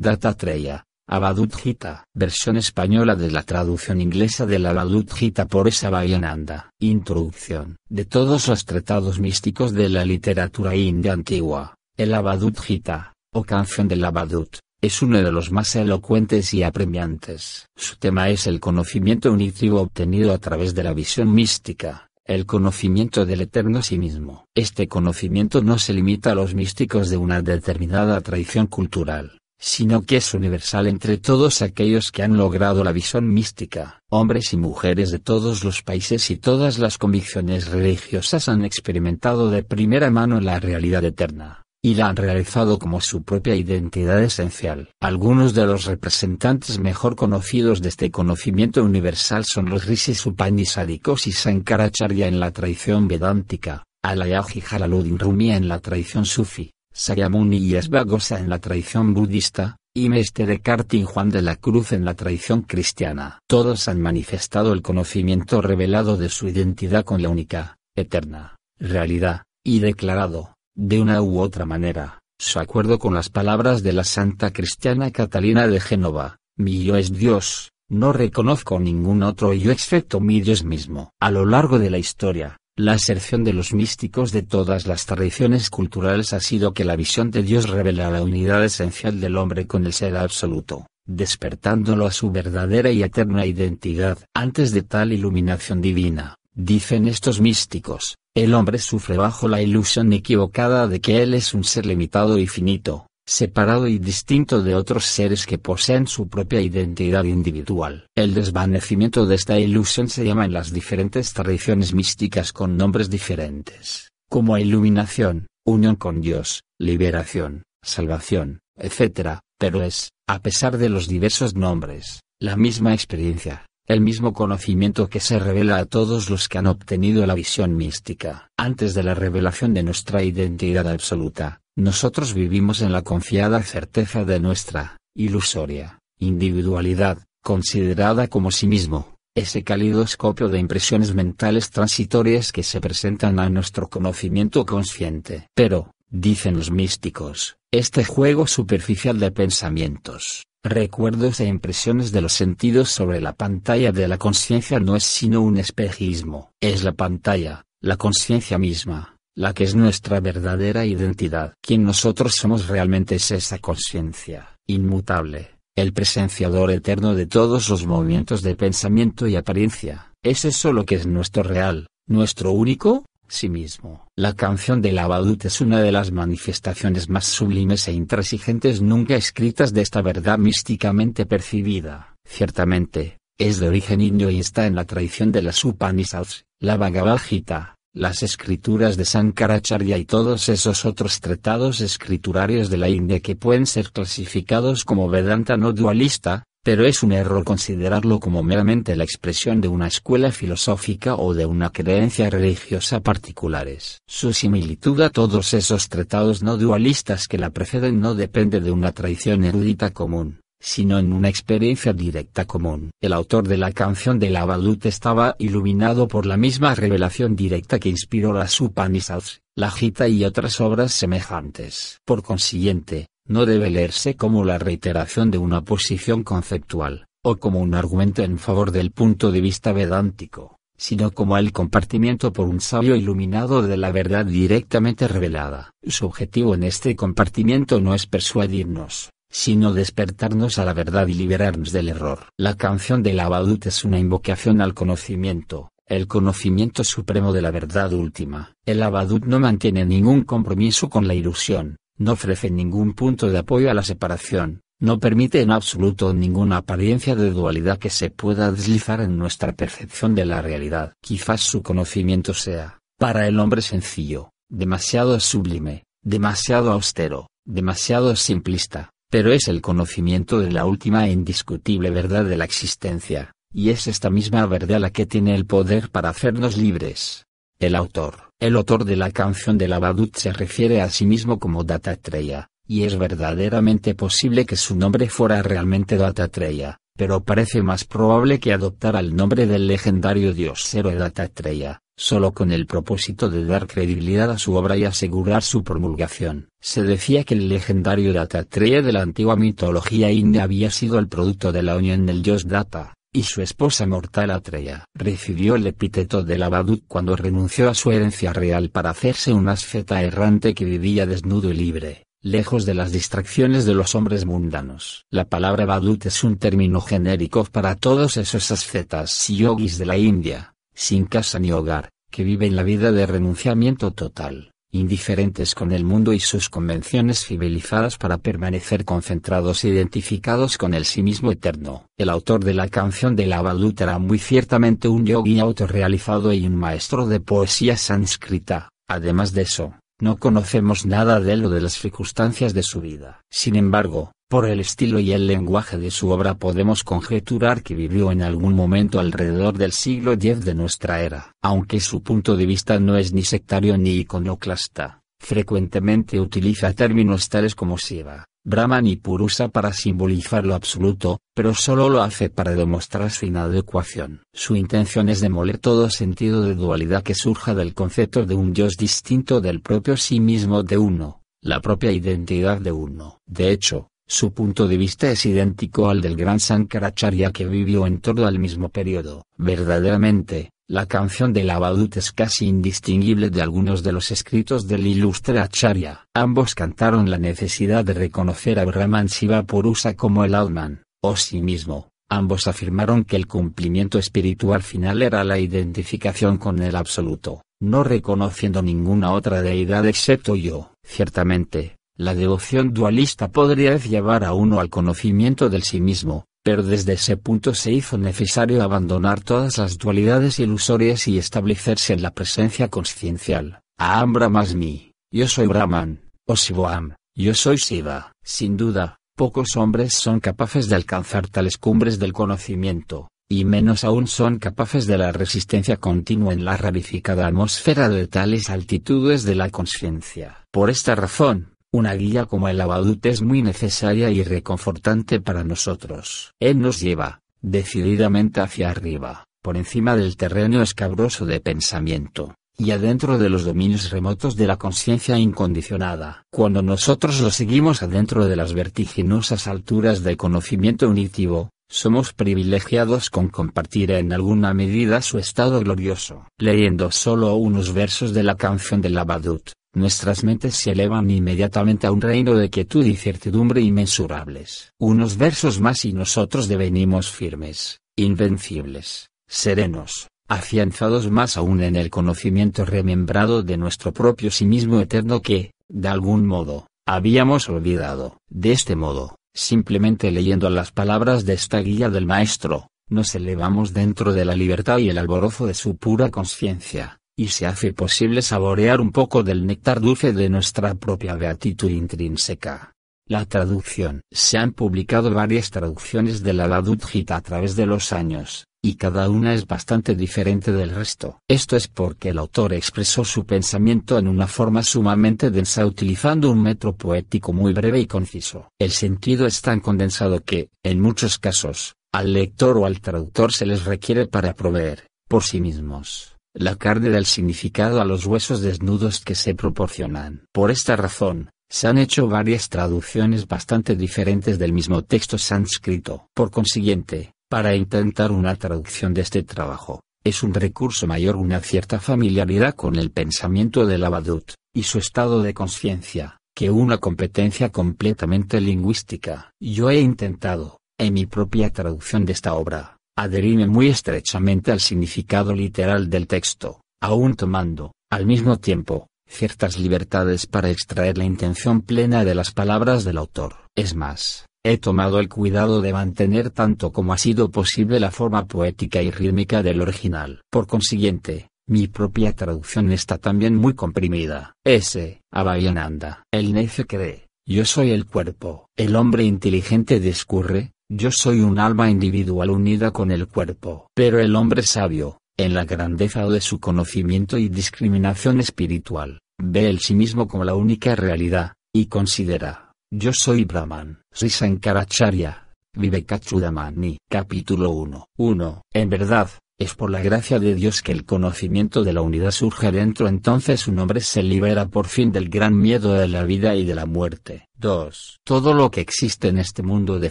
Datatreya, Abadut Gita, versión española de la traducción inglesa del Abadut Gita por esa Bayananda. Introducción. De todos los tratados místicos de la literatura india antigua, el Abadut Gita, o canción del Abadut, es uno de los más elocuentes y apremiantes. Su tema es el conocimiento unitivo obtenido a través de la visión mística, el conocimiento del eterno sí mismo. Este conocimiento no se limita a los místicos de una determinada tradición cultural sino que es universal entre todos aquellos que han logrado la visión mística. Hombres y mujeres de todos los países y todas las convicciones religiosas han experimentado de primera mano la realidad eterna, y la han realizado como su propia identidad esencial. Algunos de los representantes mejor conocidos de este conocimiento universal son los rishis upanisádicos y Sankaracharya en la tradición vedántica, Alayaji Jalaluddin Rumi en la tradición sufi. Sayamuni y Esbagosa en la tradición budista, y Mestre Kartin Juan de la Cruz en la tradición cristiana. Todos han manifestado el conocimiento revelado de su identidad con la única, eterna, realidad, y declarado, de una u otra manera, su acuerdo con las palabras de la santa cristiana Catalina de Génova, mi yo es Dios, no reconozco ningún otro yo excepto mi Dios mismo. A lo largo de la historia, la aserción de los místicos de todas las tradiciones culturales ha sido que la visión de Dios revela la unidad esencial del hombre con el ser absoluto, despertándolo a su verdadera y eterna identidad. Antes de tal iluminación divina, dicen estos místicos, el hombre sufre bajo la ilusión equivocada de que él es un ser limitado y finito, separado y distinto de otros seres que poseen su propia identidad individual. El desvanecimiento de esta ilusión se llama en las diferentes tradiciones místicas con nombres diferentes, como iluminación, unión con Dios, liberación, salvación, etc., pero es, a pesar de los diversos nombres, la misma experiencia, el mismo conocimiento que se revela a todos los que han obtenido la visión mística. Antes de la revelación de nuestra identidad absoluta, nosotros vivimos en la confiada certeza de nuestra, ilusoria, individualidad, considerada como sí mismo, ese calidoscopio de impresiones mentales transitorias que se presentan a nuestro conocimiento consciente. Pero, dicen los místicos, este juego superficial de pensamientos, recuerdos e impresiones de los sentidos sobre la pantalla de la conciencia no es sino un espejismo. Es la pantalla, la conciencia misma, la que es nuestra verdadera identidad. Quien nosotros somos realmente es esa conciencia, inmutable, el presenciador eterno de todos los movimientos de pensamiento y apariencia. Es eso lo que es nuestro real, nuestro único, sí mismo. La canción del Abadut es una de las manifestaciones más sublimes e intransigentes nunca escritas de esta verdad místicamente percibida. Ciertamente, es de origen indio y está en la tradición de las Upanishads, la Bhagavad Gita, las escrituras de Sankaracharya y todos esos otros tratados escriturarios de la India que pueden ser clasificados como Vedanta no dualista, pero es un error considerarlo como meramente la expresión de una escuela filosófica o de una creencia religiosa particulares. Su similitud a todos esos tratados no dualistas que la preceden no depende de una tradición erudita común, sino en una experiencia directa común. El autor de la canción del Abadut estaba iluminado por la misma revelación directa que inspiró las Upanishads, la Gita y otras obras semejantes. Por consiguiente, no debe leerse como la reiteración de una posición conceptual, o como un argumento en favor del punto de vista vedántico, sino como el compartimiento por un sabio iluminado de la verdad directamente revelada. Su objetivo en este compartimiento no es persuadirnos, sino despertarnos a la verdad y liberarnos del error. La canción del Abadut es una invocación al conocimiento, el conocimiento supremo de la verdad última. El Abadut no mantiene ningún compromiso con la ilusión, no ofrece ningún punto de apoyo a la separación, no permite en absoluto ninguna apariencia de dualidad que se pueda deslizar en nuestra percepción de la realidad. Quizás su conocimiento sea, para el hombre sencillo, demasiado sublime, demasiado austero, demasiado simplista, pero es el conocimiento de la última e indiscutible verdad de la existencia, y es esta misma verdad la que tiene el poder para hacernos libres. El autor, el autor de la canción de la Badut se refiere a sí mismo como Datatreya, y es verdaderamente posible que su nombre fuera realmente Datatreya, pero parece más probable que adoptara el nombre del legendario dios héroe Datatreya, solo con el propósito de dar credibilidad a su obra y asegurar su promulgación. Se decía que el legendario Datatreya de la antigua mitología india había sido el producto de la unión del dios Data, y su esposa mortal Atreya. Recibió el epíteto de Labadut cuando renunció a su herencia real para hacerse un asceta errante que vivía desnudo y libre, lejos de las distracciones de los hombres mundanos. La palabra Badut es un término genérico para todos esos ascetas y yogis de la India, sin casa ni hogar, que viven la vida de renunciamiento total indiferentes con el mundo y sus convenciones civilizadas para permanecer concentrados e identificados con el sí mismo eterno. El autor de la canción de la Badut era muy ciertamente un yogi autorrealizado y un maestro de poesía sánscrita. Además de eso, no conocemos nada de él o de las circunstancias de su vida. Sin embargo, por el estilo y el lenguaje de su obra podemos conjeturar que vivió en algún momento alrededor del siglo X de nuestra era. Aunque su punto de vista no es ni sectario ni iconoclasta, frecuentemente utiliza términos tales como Shiva, Brahman y Purusa para simbolizar lo absoluto, pero solo lo hace para demostrar su inadecuación. Su intención es demoler todo sentido de dualidad que surja del concepto de un Dios distinto del propio sí mismo de uno, la propia identidad de uno. De hecho, su punto de vista es idéntico al del gran Sankaracharya que vivió en todo el mismo periodo. Verdaderamente, la canción de Lavadut es casi indistinguible de algunos de los escritos del ilustre Acharya. Ambos cantaron la necesidad de reconocer a Brahman Shiva Purusa como el Atman, o sí mismo. Ambos afirmaron que el cumplimiento espiritual final era la identificación con el absoluto, no reconociendo ninguna otra deidad excepto yo. Ciertamente, la devoción dualista podría llevar a uno al conocimiento del sí mismo, pero desde ese punto se hizo necesario abandonar todas las dualidades ilusorias y establecerse en la presencia consciencial. Aham Brahmasmi, yo soy Brahman, o Shivoam, yo soy Shiva. Sin duda, pocos hombres son capaces de alcanzar tales cumbres del conocimiento, y menos aún son capaces de la resistencia continua en la rarificada atmósfera de tales altitudes de la conciencia. Por esta razón, una guía como el Abadut es muy necesaria y reconfortante para nosotros. Él nos lleva, decididamente hacia arriba, por encima del terreno escabroso de pensamiento, y adentro de los dominios remotos de la conciencia incondicionada. Cuando nosotros lo seguimos adentro de las vertiginosas alturas del conocimiento unitivo, somos privilegiados con compartir en alguna medida su estado glorioso. Leyendo solo unos versos de la canción del Abadut, nuestras mentes se elevan inmediatamente a un reino de quietud y certidumbre inmensurables. Unos versos más y nosotros devenimos firmes, invencibles, serenos, afianzados más aún en el conocimiento remembrado de nuestro propio sí mismo eterno que, de algún modo, habíamos olvidado. De este modo, simplemente leyendo las palabras de esta guía del Maestro, nos elevamos dentro de la libertad y el alborozo de su pura conciencia y se hace posible saborear un poco del néctar dulce de nuestra propia beatitud intrínseca. La traducción. Se han publicado varias traducciones de la Ladut Gita a través de los años, y cada una es bastante diferente del resto. Esto es porque el autor expresó su pensamiento en una forma sumamente densa utilizando un metro poético muy breve y conciso. El sentido es tan condensado que, en muchos casos, al lector o al traductor se les requiere para proveer, por sí mismos, la carne del significado a los huesos desnudos que se proporcionan. Por esta razón, se han hecho varias traducciones bastante diferentes del mismo texto sánscrito. Por consiguiente, para intentar una traducción de este trabajo, es un recurso mayor una cierta familiaridad con el pensamiento del Abadut, y su estado de conciencia, que una competencia completamente lingüística. Yo he intentado, en mi propia traducción de esta obra, adherirme muy estrechamente al significado literal del texto, aún tomando, al mismo tiempo, ciertas libertades para extraer la intención plena de las palabras del autor. Es más, he tomado el cuidado de mantener tanto como ha sido posible la forma poética y rítmica del original. Por consiguiente, Mi propia traducción está también muy comprimida. S. Abhayananda. El necio cree, yo soy el cuerpo. El hombre inteligente discurre, yo soy un alma individual unida con el cuerpo. Pero el hombre sabio, en la grandeza de su conocimiento y discriminación espiritual, ve el sí mismo como la única realidad, y considera, yo soy Brahman. Sri Sankaracharya, Vivekachudamani. Capítulo 1. 1. En verdad, es por la gracia de Dios que el conocimiento de la unidad surge dentro entonces un hombre se libera por fin del gran miedo de la vida y de la muerte. 2. Todo lo que existe en este mundo de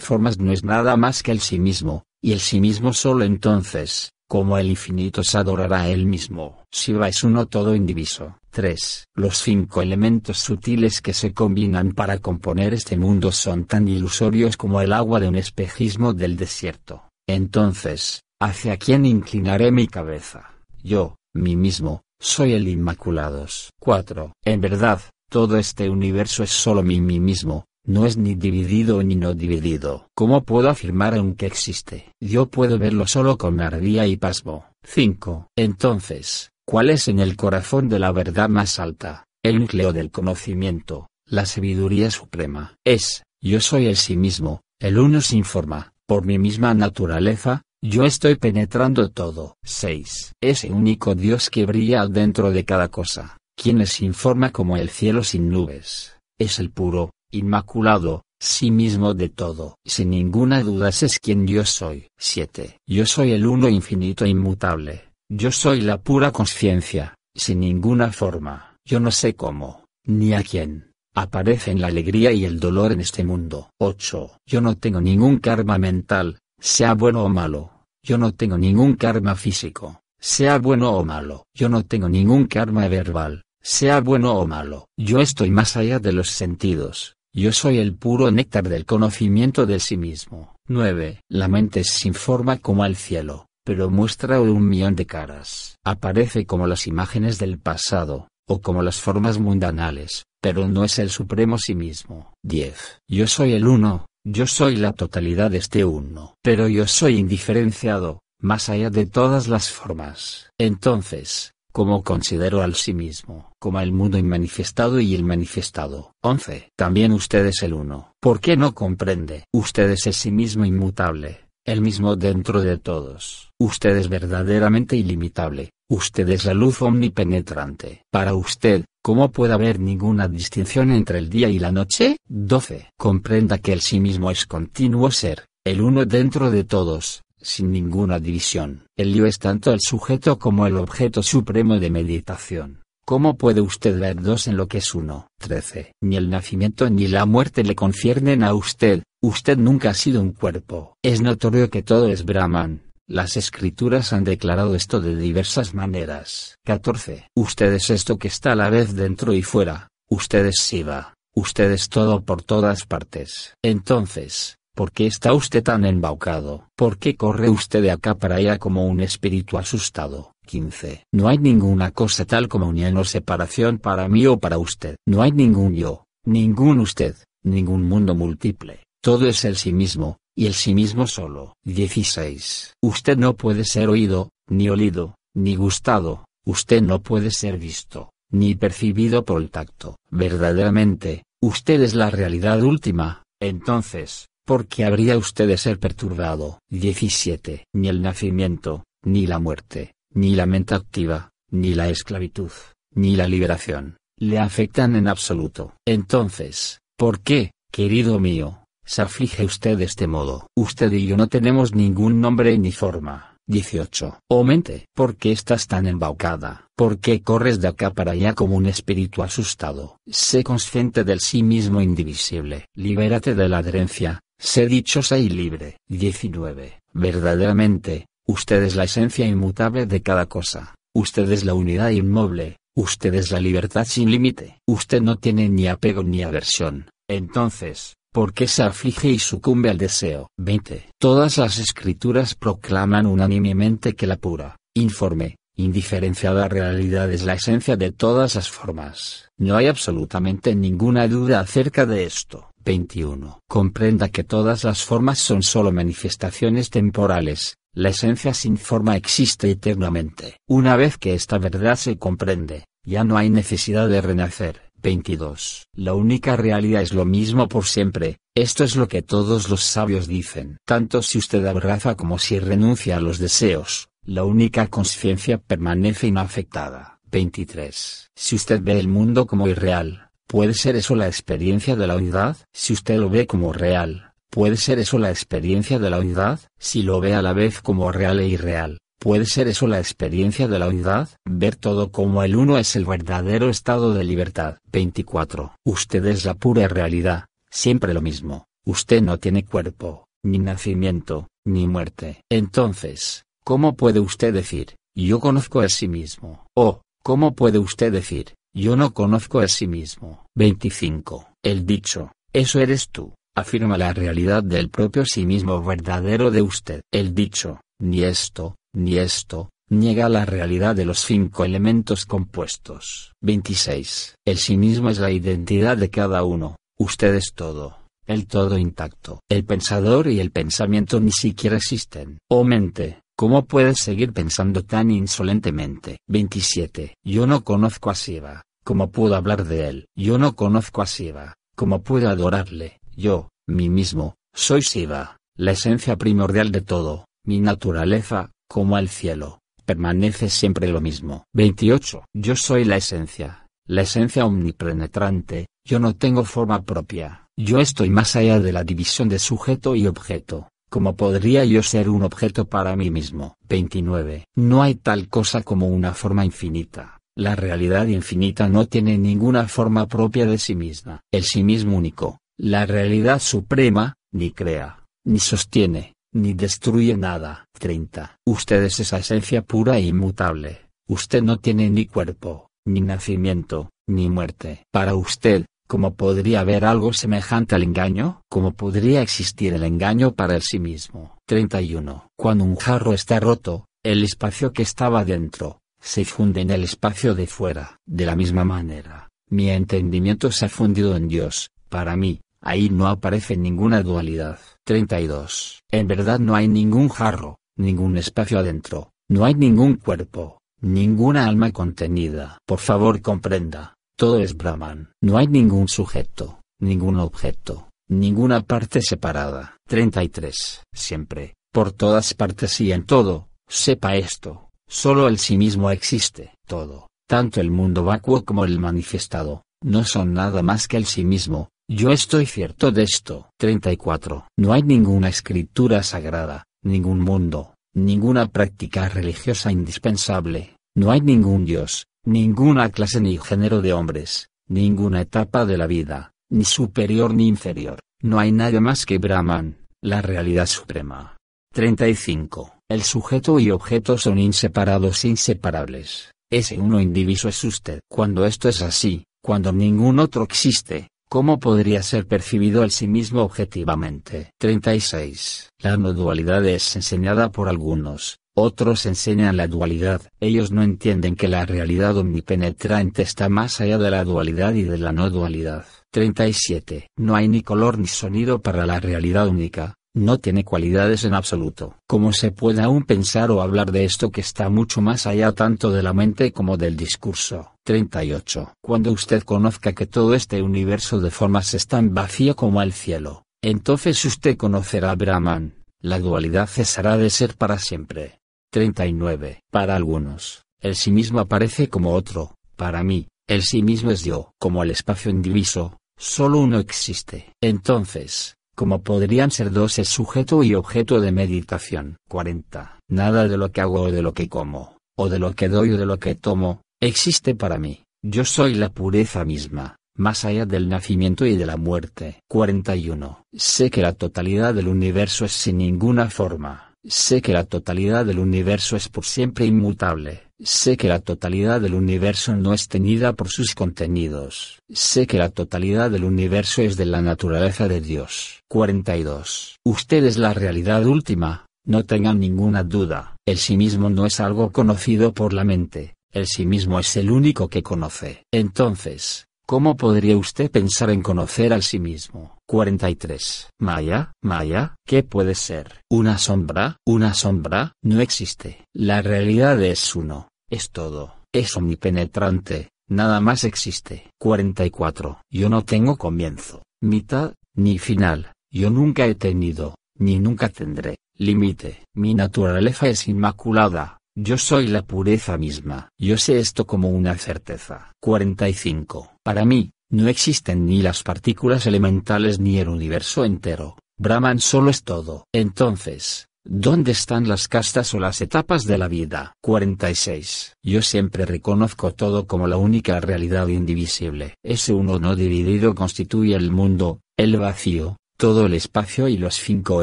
formas no es nada más que el sí mismo, y el sí mismo solo entonces, como el infinito se adorará a él mismo. Shiva es uno todo indiviso. 3. Los cinco elementos sutiles que se combinan para componer este mundo son tan ilusorios como el agua de un espejismo del desierto. Entonces, ¿Hacia quién inclinaré mi cabeza? Yo, mí mismo, soy el Inmaculados. 4. En verdad, todo este universo es solo mi mí mismo, no es ni dividido ni no dividido. ¿Cómo puedo afirmar aunque existe? Yo puedo verlo solo con maravilla y pasmo. 5. Entonces, ¿cuál es en el corazón de la verdad más alta, el núcleo del conocimiento, la sabiduría suprema? Es, yo soy el sí mismo, el uno sin forma, por mi misma naturaleza, yo estoy penetrando todo. 6. Ese único Dios que brilla dentro de cada cosa, quien es sin forma como el cielo sin nubes, es el puro, inmaculado, sí mismo de todo. Sin ninguna duda es quien yo soy. 7. Yo soy el uno infinito e inmutable. Yo soy la pura conciencia, sin ninguna forma. Yo no sé cómo, ni a quién. Aparecen la alegría y el dolor en este mundo. 8. Yo no tengo ningún karma mental, sea bueno o malo. Yo no tengo ningún karma físico, sea bueno o malo. Yo no tengo ningún karma verbal, sea bueno o malo. Yo estoy más allá de los sentidos. Yo soy el puro néctar del conocimiento de sí mismo. 9. La mente es sin forma como el cielo, pero muestra un millón de caras. Aparece como las imágenes del pasado, o como las formas mundanales, pero no es el supremo sí mismo. 10. Yo soy el uno, yo soy la totalidad de este uno. Pero yo soy indiferenciado, más allá de todas las formas. Entonces, ¿cómo considero al sí mismo, como el mundo inmanifestado y el manifestado. 11. También usted es el uno. ¿Por qué no comprende? Usted es el sí mismo inmutable, el mismo dentro de todos. Usted es verdaderamente ilimitable, usted es la luz omnipenetrante. Para usted, ¿Cómo puede haber ninguna distinción entre el día y la noche? 12. Comprenda que el sí mismo es continuo ser, el uno dentro de todos, sin ninguna división. El yo es tanto el sujeto como el objeto supremo de meditación. ¿Cómo puede usted ver dos en lo que es uno? 13. Ni el nacimiento ni la muerte le conciernen a usted, usted nunca ha sido un cuerpo. Es notorio que todo es Brahman, las escrituras han declarado esto de diversas maneras. 14. Usted es esto que está a la vez dentro y fuera, usted es Shiva, usted es todo por todas partes. Entonces, ¿por qué está usted tan embaucado? ¿Por qué corre usted de acá para allá como un espíritu asustado? 15. No hay ninguna cosa tal como unión o separación para mí o para usted. No hay ningún yo, ningún usted, ningún mundo múltiple. Todo es el sí mismo, y el sí mismo solo. 16. Usted no puede ser oído, ni olido, ni gustado, usted no puede ser visto, ni percibido por el tacto. Verdaderamente, usted es la realidad última, entonces, ¿por qué habría usted de ser perturbado? 17. Ni el nacimiento, ni la muerte, ni la mente activa, ni la esclavitud, ni la liberación, le afectan en absoluto. Entonces, ¿por qué, querido mío, se aflige usted de este modo. Usted y yo no tenemos ningún nombre ni forma. 18. O mente. ¿Por qué estás tan embaucada? ¿Por qué corres de acá para allá como un espíritu asustado? Sé consciente del sí mismo indivisible. Libérate de la adherencia. Sé dichosa y libre. 19. Verdaderamente, usted es la esencia inmutable de cada cosa. Usted es la unidad inmoble. Usted es la libertad sin límite. Usted no tiene ni apego ni aversión. Entonces, porque se aflige y sucumbe al deseo. 20. Todas las escrituras proclaman unánimemente que la pura, informe, indiferenciada realidad es la esencia de todas las formas. No hay absolutamente ninguna duda acerca de esto. 21. Comprenda que todas las formas son solo manifestaciones temporales, La esencia sin forma existe eternamente. Una vez que esta verdad se comprende, ya no hay necesidad de renacer. 22. La única realidad es lo mismo por siempre, esto es lo que todos los sabios dicen. Tanto si usted abraza como si renuncia a los deseos, la única conciencia permanece inafectada. 23. Si usted ve el mundo como irreal, ¿puede ser eso la experiencia de la unidad? Si usted lo ve como real, ¿puede ser eso la experiencia de la unidad? Si lo ve a la vez como real e irreal, ¿Puede ser eso la experiencia de la unidad? Ver todo como el uno es el verdadero estado de libertad. 24. Usted es la pura realidad, siempre lo mismo. Usted no tiene cuerpo, ni nacimiento, ni muerte. Entonces, ¿cómo puede usted decir, yo conozco a sí mismo? O, ¿cómo puede usted decir, yo no conozco a sí mismo? 25. El dicho, eso eres tú, afirma la realidad del propio sí mismo verdadero de usted. El dicho, ni esto, ni esto, niega la realidad de los cinco elementos compuestos. 26. El sí mismo es la identidad de cada uno, usted es todo, el todo intacto. El pensador y el pensamiento ni siquiera existen. O mente, ¿cómo puedes seguir pensando tan insolentemente? 27. Yo no conozco a Shiva, ¿cómo puedo hablar de él? Yo no conozco a Shiva, ¿cómo puedo adorarle? Yo, mí mismo, soy Shiva, la esencia primordial de todo, mi naturaleza, como el cielo, permanece siempre lo mismo. 28. Yo soy la esencia, la esencia omnipenetrante, yo no tengo forma propia, yo estoy más allá de la división de sujeto y objeto. ¿Cómo podría yo ser un objeto para mí mismo? 29. No hay tal cosa como una forma infinita. La realidad infinita no tiene ninguna forma propia de sí misma. El sí mismo único, la realidad suprema, ni crea, ni sostiene, ni destruye nada. 30. Usted es esa esencia pura e inmutable. Usted no tiene ni cuerpo, ni nacimiento, ni muerte. Para usted, ¿cómo podría haber algo semejante al engaño? ¿Cómo podría existir el engaño para el sí mismo? 31. Cuando un jarro está roto, el espacio que estaba dentro, se funde en el espacio de fuera. De la misma manera, mi entendimiento se ha fundido en Dios, para mí, Ahí no aparece ninguna dualidad. 32. En verdad no hay ningún jarro, ningún espacio adentro, no hay ningún cuerpo, ninguna alma contenida. Por favor comprenda, todo es Brahman. No hay ningún sujeto, ningún objeto, ninguna parte separada. 33. Siempre, por todas partes y en todo, sepa esto, solo el sí mismo existe. Todo, tanto el mundo vacuo como el manifestado, no son nada más que el sí mismo, yo estoy cierto de esto. 34. No hay ninguna escritura sagrada, ningún mundo, ninguna práctica religiosa indispensable, no hay ningún Dios, ninguna clase ni género de hombres, ninguna etapa de la vida, ni superior ni inferior, no hay nada más que Brahman, la realidad suprema. 35. El sujeto y objeto son inseparados e inseparables. Ese uno indiviso es usted. Cuando esto es así, cuando ningún otro existe, ¿Cómo podría ser percibido el sí mismo objetivamente? 36. La no dualidad es enseñada por algunos, otros enseñan la dualidad. Ellos no entienden que la realidad omnipenetrante está más allá de la dualidad y de la no dualidad. 37. No hay ni color ni sonido para la realidad única, no tiene cualidades en absoluto. ¿Cómo se puede aún pensar o hablar de esto que está mucho más allá tanto de la mente como del discurso? 38. Cuando usted conozca que todo este universo de formas es tan vacío como el cielo, entonces usted conocerá a Brahman, la dualidad cesará de ser para siempre. 39. Para algunos, el sí mismo aparece como otro, para mí, el sí mismo es yo. Como el espacio indiviso, solo uno existe. Entonces, como podrían ser dos es sujeto y objeto de meditación. 40. Nada de lo que hago o de lo que como, o de lo que doy o de lo que tomo, existe para mí. Yo soy la pureza misma, más allá del nacimiento y de la muerte. 41. Sé que la totalidad del universo es sin ninguna forma Sé que la totalidad del universo es por siempre inmutable. Sé que la totalidad del universo no es tenida por sus contenidos. Sé que la totalidad del universo es de la naturaleza de Dios. 42. Usted es la realidad última, no tengan ninguna duda. El sí mismo no es algo conocido por la mente, el sí mismo es el único que conoce. Entonces, ¿Cómo podría usted pensar en conocer al sí mismo? 43. Maya, Maya, ¿qué puede ser? ¿Una sombra? ¿Una sombra? No existe. La realidad es uno, es todo, es omnipenetrante, nada más existe. 44. Yo no tengo comienzo, mitad, ni final, yo nunca he tenido, ni nunca tendré, límite. Mi naturaleza es inmaculada, yo soy la pureza misma. Yo sé esto como una certeza. 45. Para mí, no existen ni las partículas elementales ni el universo entero. Brahman solo es todo. Entonces, ¿Dónde están las castas o las etapas de la vida? 46. Yo siempre reconozco todo como la única realidad indivisible. Ese uno no dividido constituye el mundo, el vacío, todo el espacio y los cinco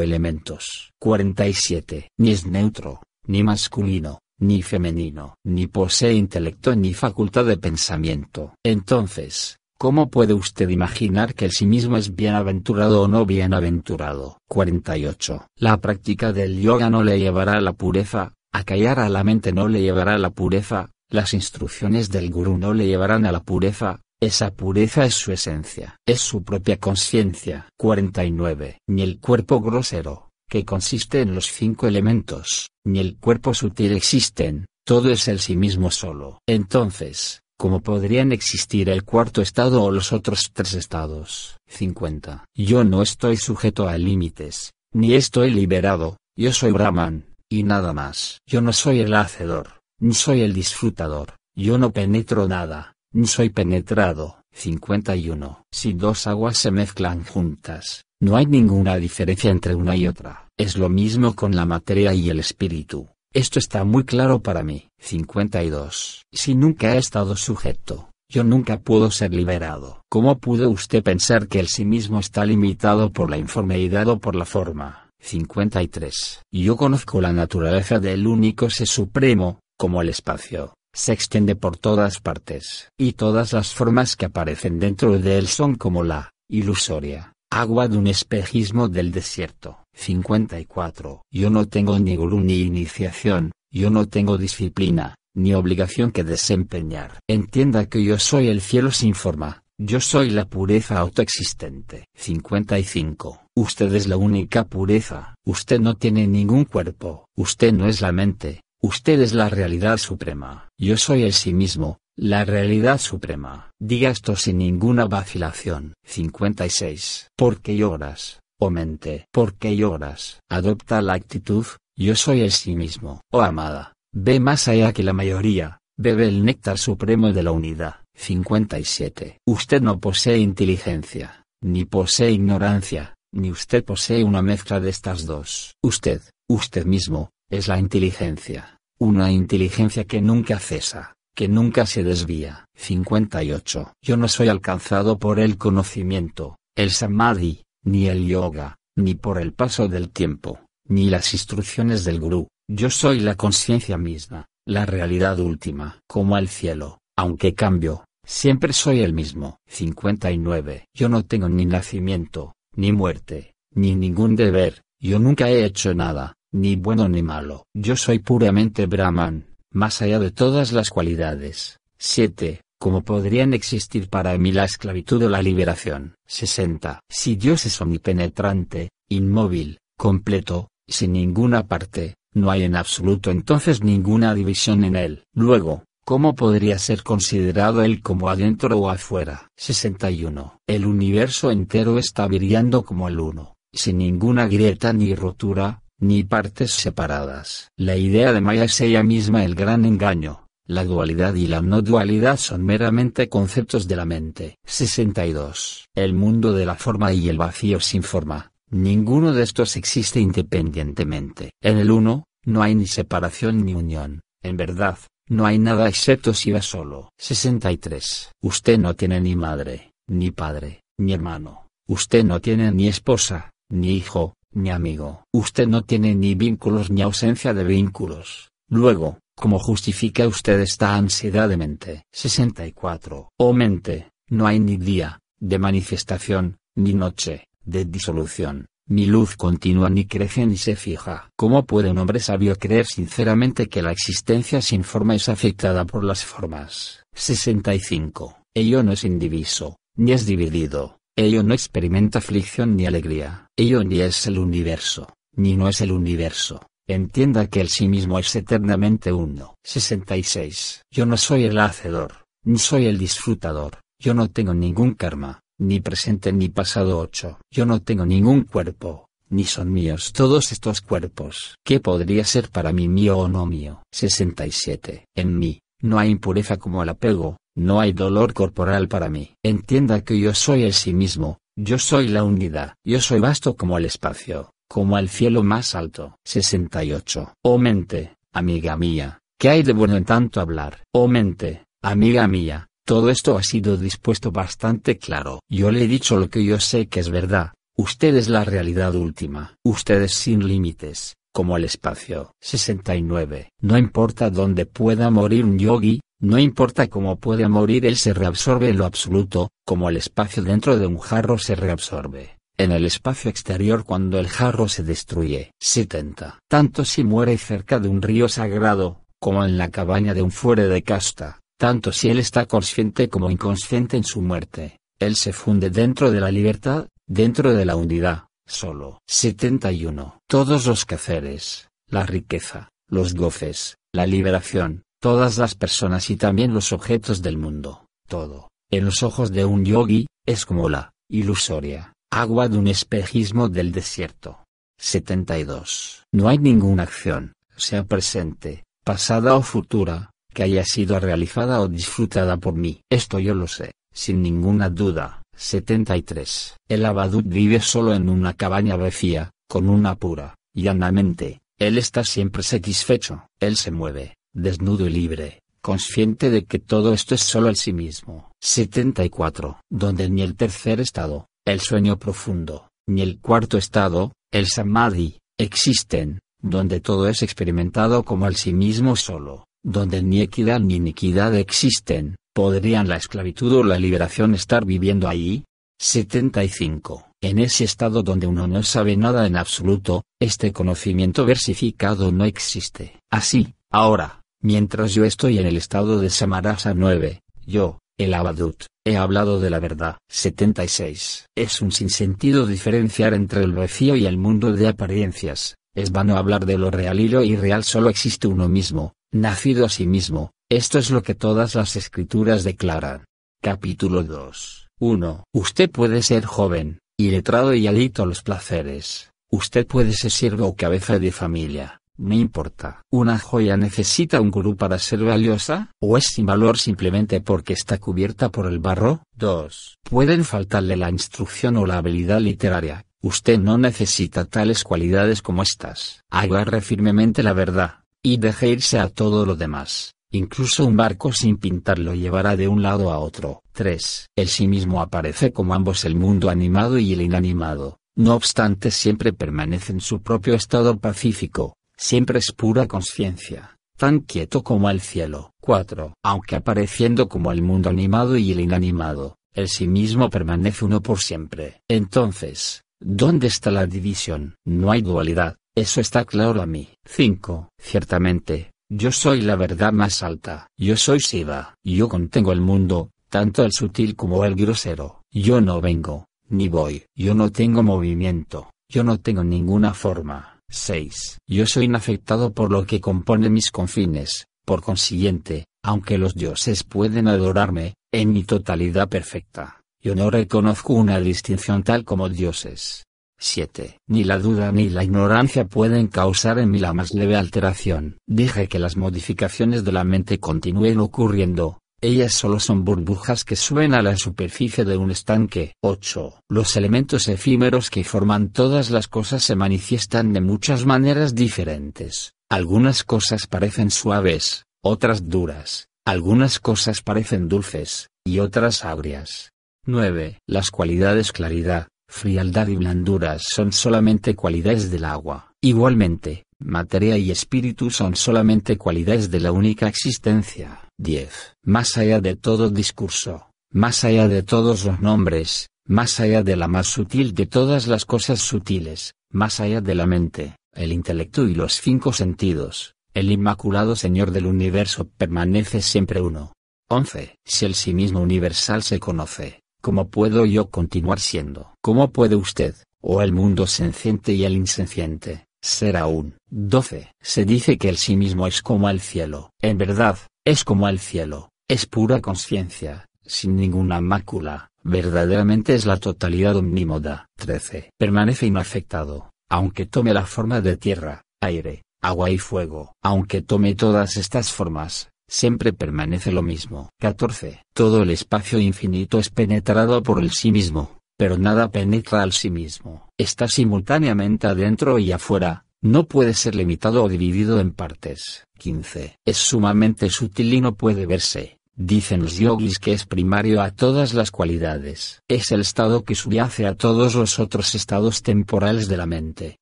elementos. 47. Ni es neutro, ni masculino, ni femenino, ni posee intelecto ni facultad de pensamiento. Entonces, ¿Cómo puede usted imaginar que el sí mismo es bienaventurado o no bienaventurado? 48. La práctica del yoga no le llevará a la pureza, a callar a la mente no le llevará a la pureza, las instrucciones del gurú no le llevarán a la pureza, esa pureza es su esencia, es su propia conciencia. 49. Ni el cuerpo grosero, que consiste en los cinco elementos, ni el cuerpo sutil existen, todo es el sí mismo solo. Entonces, ¿cómo podrían existir el cuarto estado o los otros tres estados? 50. Yo no estoy sujeto a límites, ni estoy liberado, yo soy Brahman, y nada más. Yo no soy el hacedor, ni soy el disfrutador, yo no penetro nada, soy penetrado. 51. Si dos aguas se mezclan juntas, no hay ninguna diferencia entre una y otra. Es lo mismo con la materia y el espíritu. Esto está muy claro para mí. 52. Si nunca he estado sujeto, yo nunca puedo ser liberado. ¿Cómo pudo usted pensar que el sí mismo está limitado por la informidad o por la forma? 53. Yo conozco la naturaleza del único ser supremo, como el espacio, se extiende por todas partes, y todas las formas que aparecen dentro de él son como la, ilusoria, agua de un espejismo del desierto. 54. Yo no tengo ni gurú ni iniciación, yo no tengo disciplina, ni obligación que desempeñar. Entienda que yo soy el cielo sin forma, yo soy la pureza autoexistente. 55. Usted es la única pureza. Usted no tiene ningún cuerpo. Usted no es la mente. Usted es la realidad suprema. Yo soy el sí mismo, la realidad suprema. Diga esto sin ninguna vacilación. 56. ¿Por qué lloras, oh mente? ¿Por qué lloras? Adopta la actitud, yo soy el sí mismo. Oh amada, ve más allá que la mayoría, bebe el néctar supremo de la unidad. 57. Usted no posee inteligencia, ni posee ignorancia, ni usted posee una mezcla de estas dos. Usted, usted mismo, es la inteligencia, una inteligencia que nunca cesa, que nunca se desvía. 58. Yo no soy alcanzado por el conocimiento, el samadhi, ni el yoga, ni por el paso del tiempo, ni las instrucciones del gurú, yo soy la conciencia misma, la realidad última. Como el cielo, aunque cambio, siempre soy el mismo. 59. Yo no tengo ni nacimiento, ni muerte, ni ningún deber, yo nunca he hecho nada, ni bueno ni malo. Yo soy puramente Brahman, más allá de todas las cualidades. 7. ¿Cómo podrían existir para mí la esclavitud o la liberación? 60. Si Dios es omnipenetrante, inmóvil, completo, sin ninguna parte, no hay en absoluto entonces ninguna división en él. Luego, ¿cómo podría ser considerado él como adentro o afuera? 61. El universo entero está brillando como el uno, sin ninguna grieta ni rotura, ni partes separadas. La idea de Maya es ella misma el gran engaño. La dualidad y la no dualidad son meramente conceptos de la mente. 62. El mundo de la forma y el vacío sin forma. Ninguno de estos existe independientemente. En el uno, no hay ni separación ni unión. En verdad, no hay nada excepto si va solo. 63. Usted no tiene ni madre, ni padre, ni hermano. Usted no tiene ni esposa, ni hijo, ni amigo. Usted no tiene ni vínculos ni ausencia de vínculos. Luego, ¿cómo justifica usted esta ansiedad de mente? 64. Oh mente, no hay ni día, de manifestación, ni noche, de disolución, ni luz continua ni crece ni se fija. ¿Cómo puede un hombre sabio creer sinceramente que la existencia sin forma es afectada por las formas? 65. ello no es indiviso, ni es dividido, ello no experimenta aflicción ni alegría, ello ni es el universo, ni no es el universo. Entienda que el sí mismo es eternamente uno. 66. Yo no soy el hacedor, ni soy el disfrutador, yo no tengo ningún karma, ni presente ni pasado 8. Yo no tengo ningún cuerpo, ni son míos todos estos cuerpos. ¿Qué podría ser para mí mío o no mío? 67. En mí, no hay impureza como el apego, no hay dolor corporal para mí. Entienda que yo soy el sí mismo, yo soy la unidad, yo soy vasto como el espacio, como el cielo más alto. 68. Oh mente, amiga mía, ¿qué hay de bueno en tanto hablar? Oh mente, amiga mía, todo esto ha sido dispuesto bastante claro. Yo le he dicho lo que yo sé que es verdad, usted es la realidad última, usted es sin límites, como el espacio. 69. No importa dónde pueda morir un yogi, no importa cómo pueda morir él se reabsorbe en lo absoluto, como el espacio dentro de un jarro se reabsorbe en el espacio exterior cuando el jarro se destruye. 70. Tanto si muere cerca de un río sagrado, como en la cabaña de un fuere de casta, tanto si él está consciente como inconsciente en su muerte, él se funde dentro de la libertad, dentro de la unidad, solo. 71. Todos los quehaceres, la riqueza, los goces, la liberación, todas las personas y también los objetos del mundo, todo, en los ojos de un yogi, es como la, ilusoria, agua de un espejismo del desierto. 72. No hay ninguna acción, sea presente, pasada o futura, que haya sido realizada o disfrutada por mí. Esto yo lo sé, sin ninguna duda. 73. El abadut vive solo en una cabaña vacía, con una pura, llanamente, él está siempre satisfecho, él se mueve, desnudo y libre, consciente de que todo esto es solo el sí mismo. 74. Donde ni el tercer estado, el sueño profundo, ni el cuarto estado, el samadhi, existen, donde todo es experimentado como el sí mismo solo, donde ni equidad ni iniquidad existen, ¿podrían la esclavitud o la liberación estar viviendo ahí? 75. En ese estado donde uno no sabe nada en absoluto, este conocimiento versificado no existe. Así, ahora, mientras yo estoy en el estado de Samarasa 9, yo, el Abadut, he hablado de la verdad. 76. Es un sinsentido diferenciar entre el vacío y el mundo de apariencias. Es vano hablar de lo real y lo irreal solo existe uno mismo, nacido a sí mismo, esto es lo que todas las escrituras declaran. Capítulo 2. 1. Usted puede ser joven, iletrado y adicto a los placeres. Usted puede ser siervo o cabeza de familia, no importa. ¿Una joya necesita un gurú para ser valiosa? ¿O es sin valor simplemente porque está cubierta por el barro? 2. Pueden faltarle la instrucción o la habilidad literaria. Usted no necesita tales cualidades como estas. Agarre firmemente la verdad y deje irse a todo lo demás. Incluso un barco sin pintar lo llevará de un lado a otro. 3. El sí mismo aparece como ambos el mundo animado y el inanimado, no obstante siempre permanece en su propio estado pacífico, siempre es pura conciencia, tan quieto como el cielo. 4. Aunque apareciendo como el mundo animado y el inanimado, el sí mismo permanece uno por siempre. Entonces, ¿dónde está la división? No hay dualidad, eso está claro a mí. 5. Ciertamente, yo soy la verdad más alta. Yo soy Shiva. Yo contengo el mundo, tanto el sutil como el grosero. Yo no vengo, ni voy. Yo no tengo movimiento. Yo no tengo ninguna forma. 6. Yo soy inafectado por lo que compone mis confines. Por consiguiente, aunque los dioses pueden adorarme, en mi totalidad perfecta, yo no reconozco una distinción tal como dioses. 7. Ni la duda ni la ignorancia pueden causar en mí la más leve alteración. Dije que las modificaciones de la mente continúen ocurriendo, ellas solo son burbujas que suben a la superficie de un estanque. 8. Los elementos efímeros que forman todas las cosas se manifiestan de muchas maneras diferentes. Algunas cosas parecen suaves, otras duras, algunas cosas parecen dulces, y otras agrias. 9. Las cualidades claridad, frialdad y blanduras son solamente cualidades del agua. Igualmente, materia y espíritu son solamente cualidades de la única existencia. 10. Más allá de todo discurso, más allá de todos los nombres, más allá de la más sutil de todas las cosas sutiles, más allá de la mente, el intelecto y los cinco sentidos, el Inmaculado Señor del Universo permanece siempre uno. 11. Si el sí mismo universal se conoce, ¿cómo puedo yo continuar siendo? ¿Cómo puede usted, o el mundo senciente y el insenciente, ser aún? 12. Se dice que el sí mismo es como el cielo. En verdad, es como el cielo, es pura conciencia, sin ninguna mácula, verdaderamente es la totalidad omnímoda. 13. Permanece inafectado, aunque tome la forma de tierra, aire, agua y fuego. Aunque tome todas estas formas, siempre permanece lo mismo. 14. Todo el espacio infinito es penetrado por el sí mismo, pero nada penetra al sí mismo. Está simultáneamente adentro y afuera, no puede ser limitado o dividido en partes. 15. Es sumamente sutil y no puede verse. Dicen los yogis que es primario a todas las cualidades. Es el estado que subyace a todos los otros estados temporales de la mente.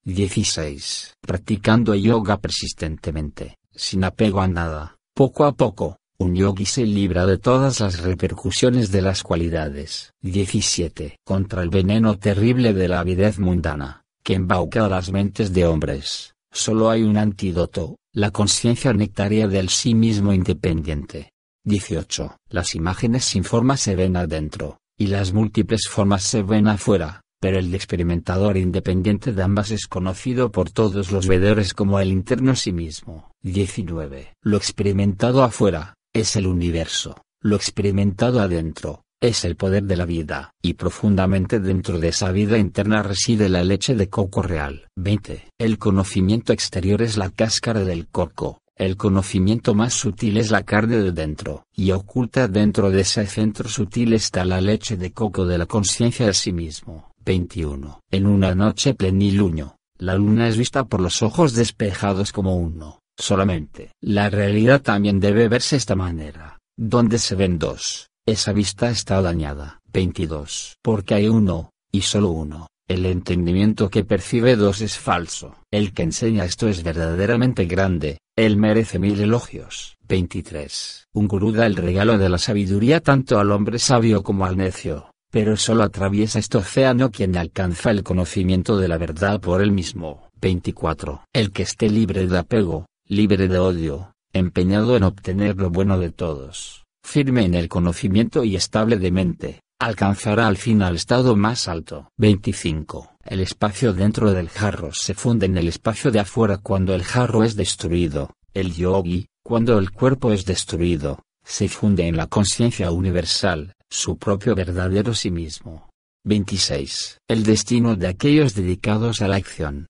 16. Practicando yoga persistentemente, sin apego a nada, poco a poco, un yogi se libra de todas las repercusiones de las cualidades. 17. Contra el veneno terrible de la avidez mundana, que embauca las mentes de hombres, solo hay un antídoto, la conciencia nectaria del sí mismo independiente. 18. Las imágenes sin forma se ven adentro, y las múltiples formas se ven afuera, pero el experimentador independiente de ambas es conocido por todos los vedores como el interno sí mismo. 19. Lo experimentado afuera, es el universo, lo experimentado adentro, es el poder de la vida, y profundamente dentro de esa vida interna reside la leche de coco real. 20. El conocimiento exterior es la cáscara del coco, el conocimiento más sutil es la carne de dentro, y oculta dentro de ese centro sutil está la leche de coco de la conciencia de sí mismo. 21. En una noche plenilunio, la luna es vista por los ojos despejados como uno, solamente. La realidad también debe verse esta manera, donde se ven dos, esa vista está dañada. 22. Porque hay uno, y solo uno. El entendimiento que percibe dos es falso. El que enseña esto es verdaderamente grande, él merece mil elogios. 23. Un gurú da el regalo de la sabiduría tanto al hombre sabio como al necio, pero solo atraviesa este océano quien alcanza el conocimiento de la verdad por él mismo. 24. El que esté libre de apego, libre de odio, empeñado en obtener lo bueno de todos, firme en el conocimiento y estable de mente, alcanzará al fin al estado más alto. 25. El espacio dentro del jarro se funde en el espacio de afuera cuando el jarro es destruido. El yogi, cuando el cuerpo es destruido, se funde en la conciencia universal, su propio verdadero sí mismo. 26. El destino de aquellos dedicados a la acción.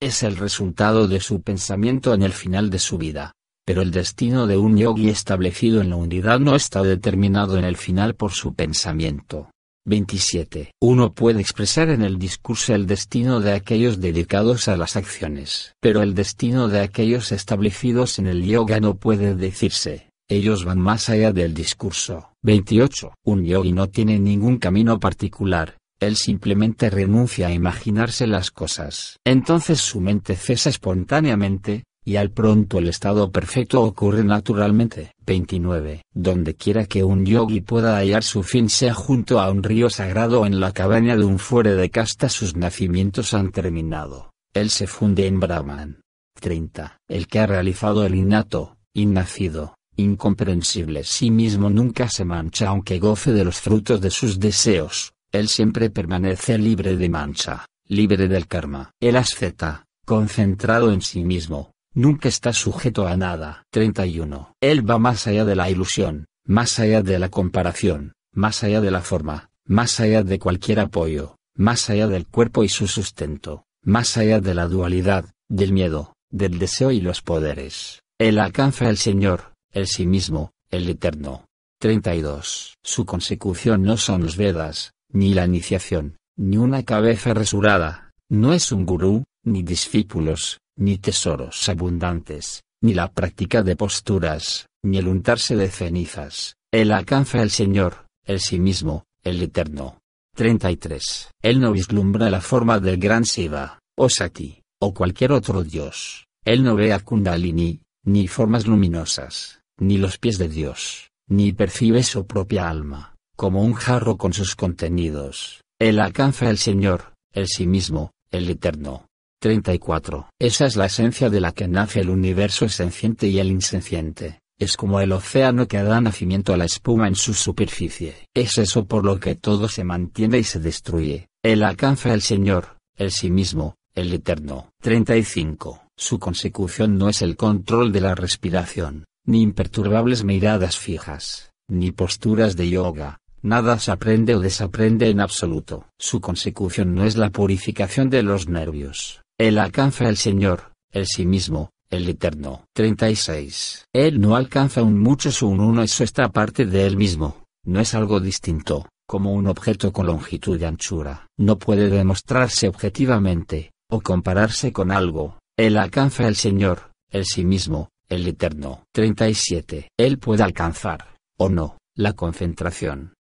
Es el resultado de su pensamiento en el final de su vida. Pero el destino de un yogi establecido en la unidad no está determinado en el final por su pensamiento. 27. Uno puede expresar en el discurso el destino de aquellos dedicados a las acciones, pero el destino de aquellos establecidos en el yoga no puede decirse, ellos van más allá del discurso. 28. Un yogi no tiene ningún camino particular, él simplemente renuncia a imaginarse las cosas. Entonces su mente cesa espontáneamente, y al pronto el estado perfecto ocurre naturalmente. 29. Donde quiera que un yogi pueda hallar su fin sea junto a un río sagrado o en la cabaña de un fuere de casta sus nacimientos han terminado. Él se funde en Brahman. 30. El que ha realizado el innato, innacido, incomprensible sí mismo nunca se mancha aunque goce de los frutos de sus deseos, él siempre permanece libre de mancha, libre del karma. El asceta, concentrado en sí mismo, Nunca está sujeto a nada. 31. Él va más allá de la ilusión, más allá de la comparación, más allá de la forma, más allá de cualquier apoyo, más allá del cuerpo y su sustento, más allá de la dualidad, del miedo, del deseo y los poderes. Él alcanza el Señor, el sí mismo, el eterno. 32. Su consecución no son los Vedas, ni la iniciación, ni una cabeza resurada, no es un gurú, ni discípulos, ni tesoros abundantes, ni la práctica de posturas, ni el untarse de cenizas. Él alcanza el Señor, el sí mismo, el Eterno. 33. Él no vislumbra la forma del gran Shiva, o Sati, o cualquier otro dios. Él no ve a Kundalini, ni formas luminosas, ni los pies de Dios, ni percibe su propia alma, como un jarro con sus contenidos. Él alcanza el Señor, el sí mismo, el Eterno. 34. Esa es la esencia de la que nace el universo esenciente y el insenciente, es como el océano que da nacimiento a la espuma en su superficie. Es eso por lo que todo se mantiene y se destruye. Él alcanza el Señor, el sí mismo, el eterno. 35. Su consecución no es el control de la respiración, ni imperturbables miradas fijas, ni posturas de yoga, nada se aprende o desaprende en absoluto. Su consecución no es la purificación de los nervios. Él alcanza el Señor, el sí mismo, el eterno. 36. Él no alcanza un mucho su un uno eso está aparte de él mismo, no es algo distinto, como un objeto con longitud y anchura. No puede demostrarse objetivamente, o compararse con algo. Él alcanza el Señor, el sí mismo, el eterno. 37. Él puede alcanzar, o no, la concentración.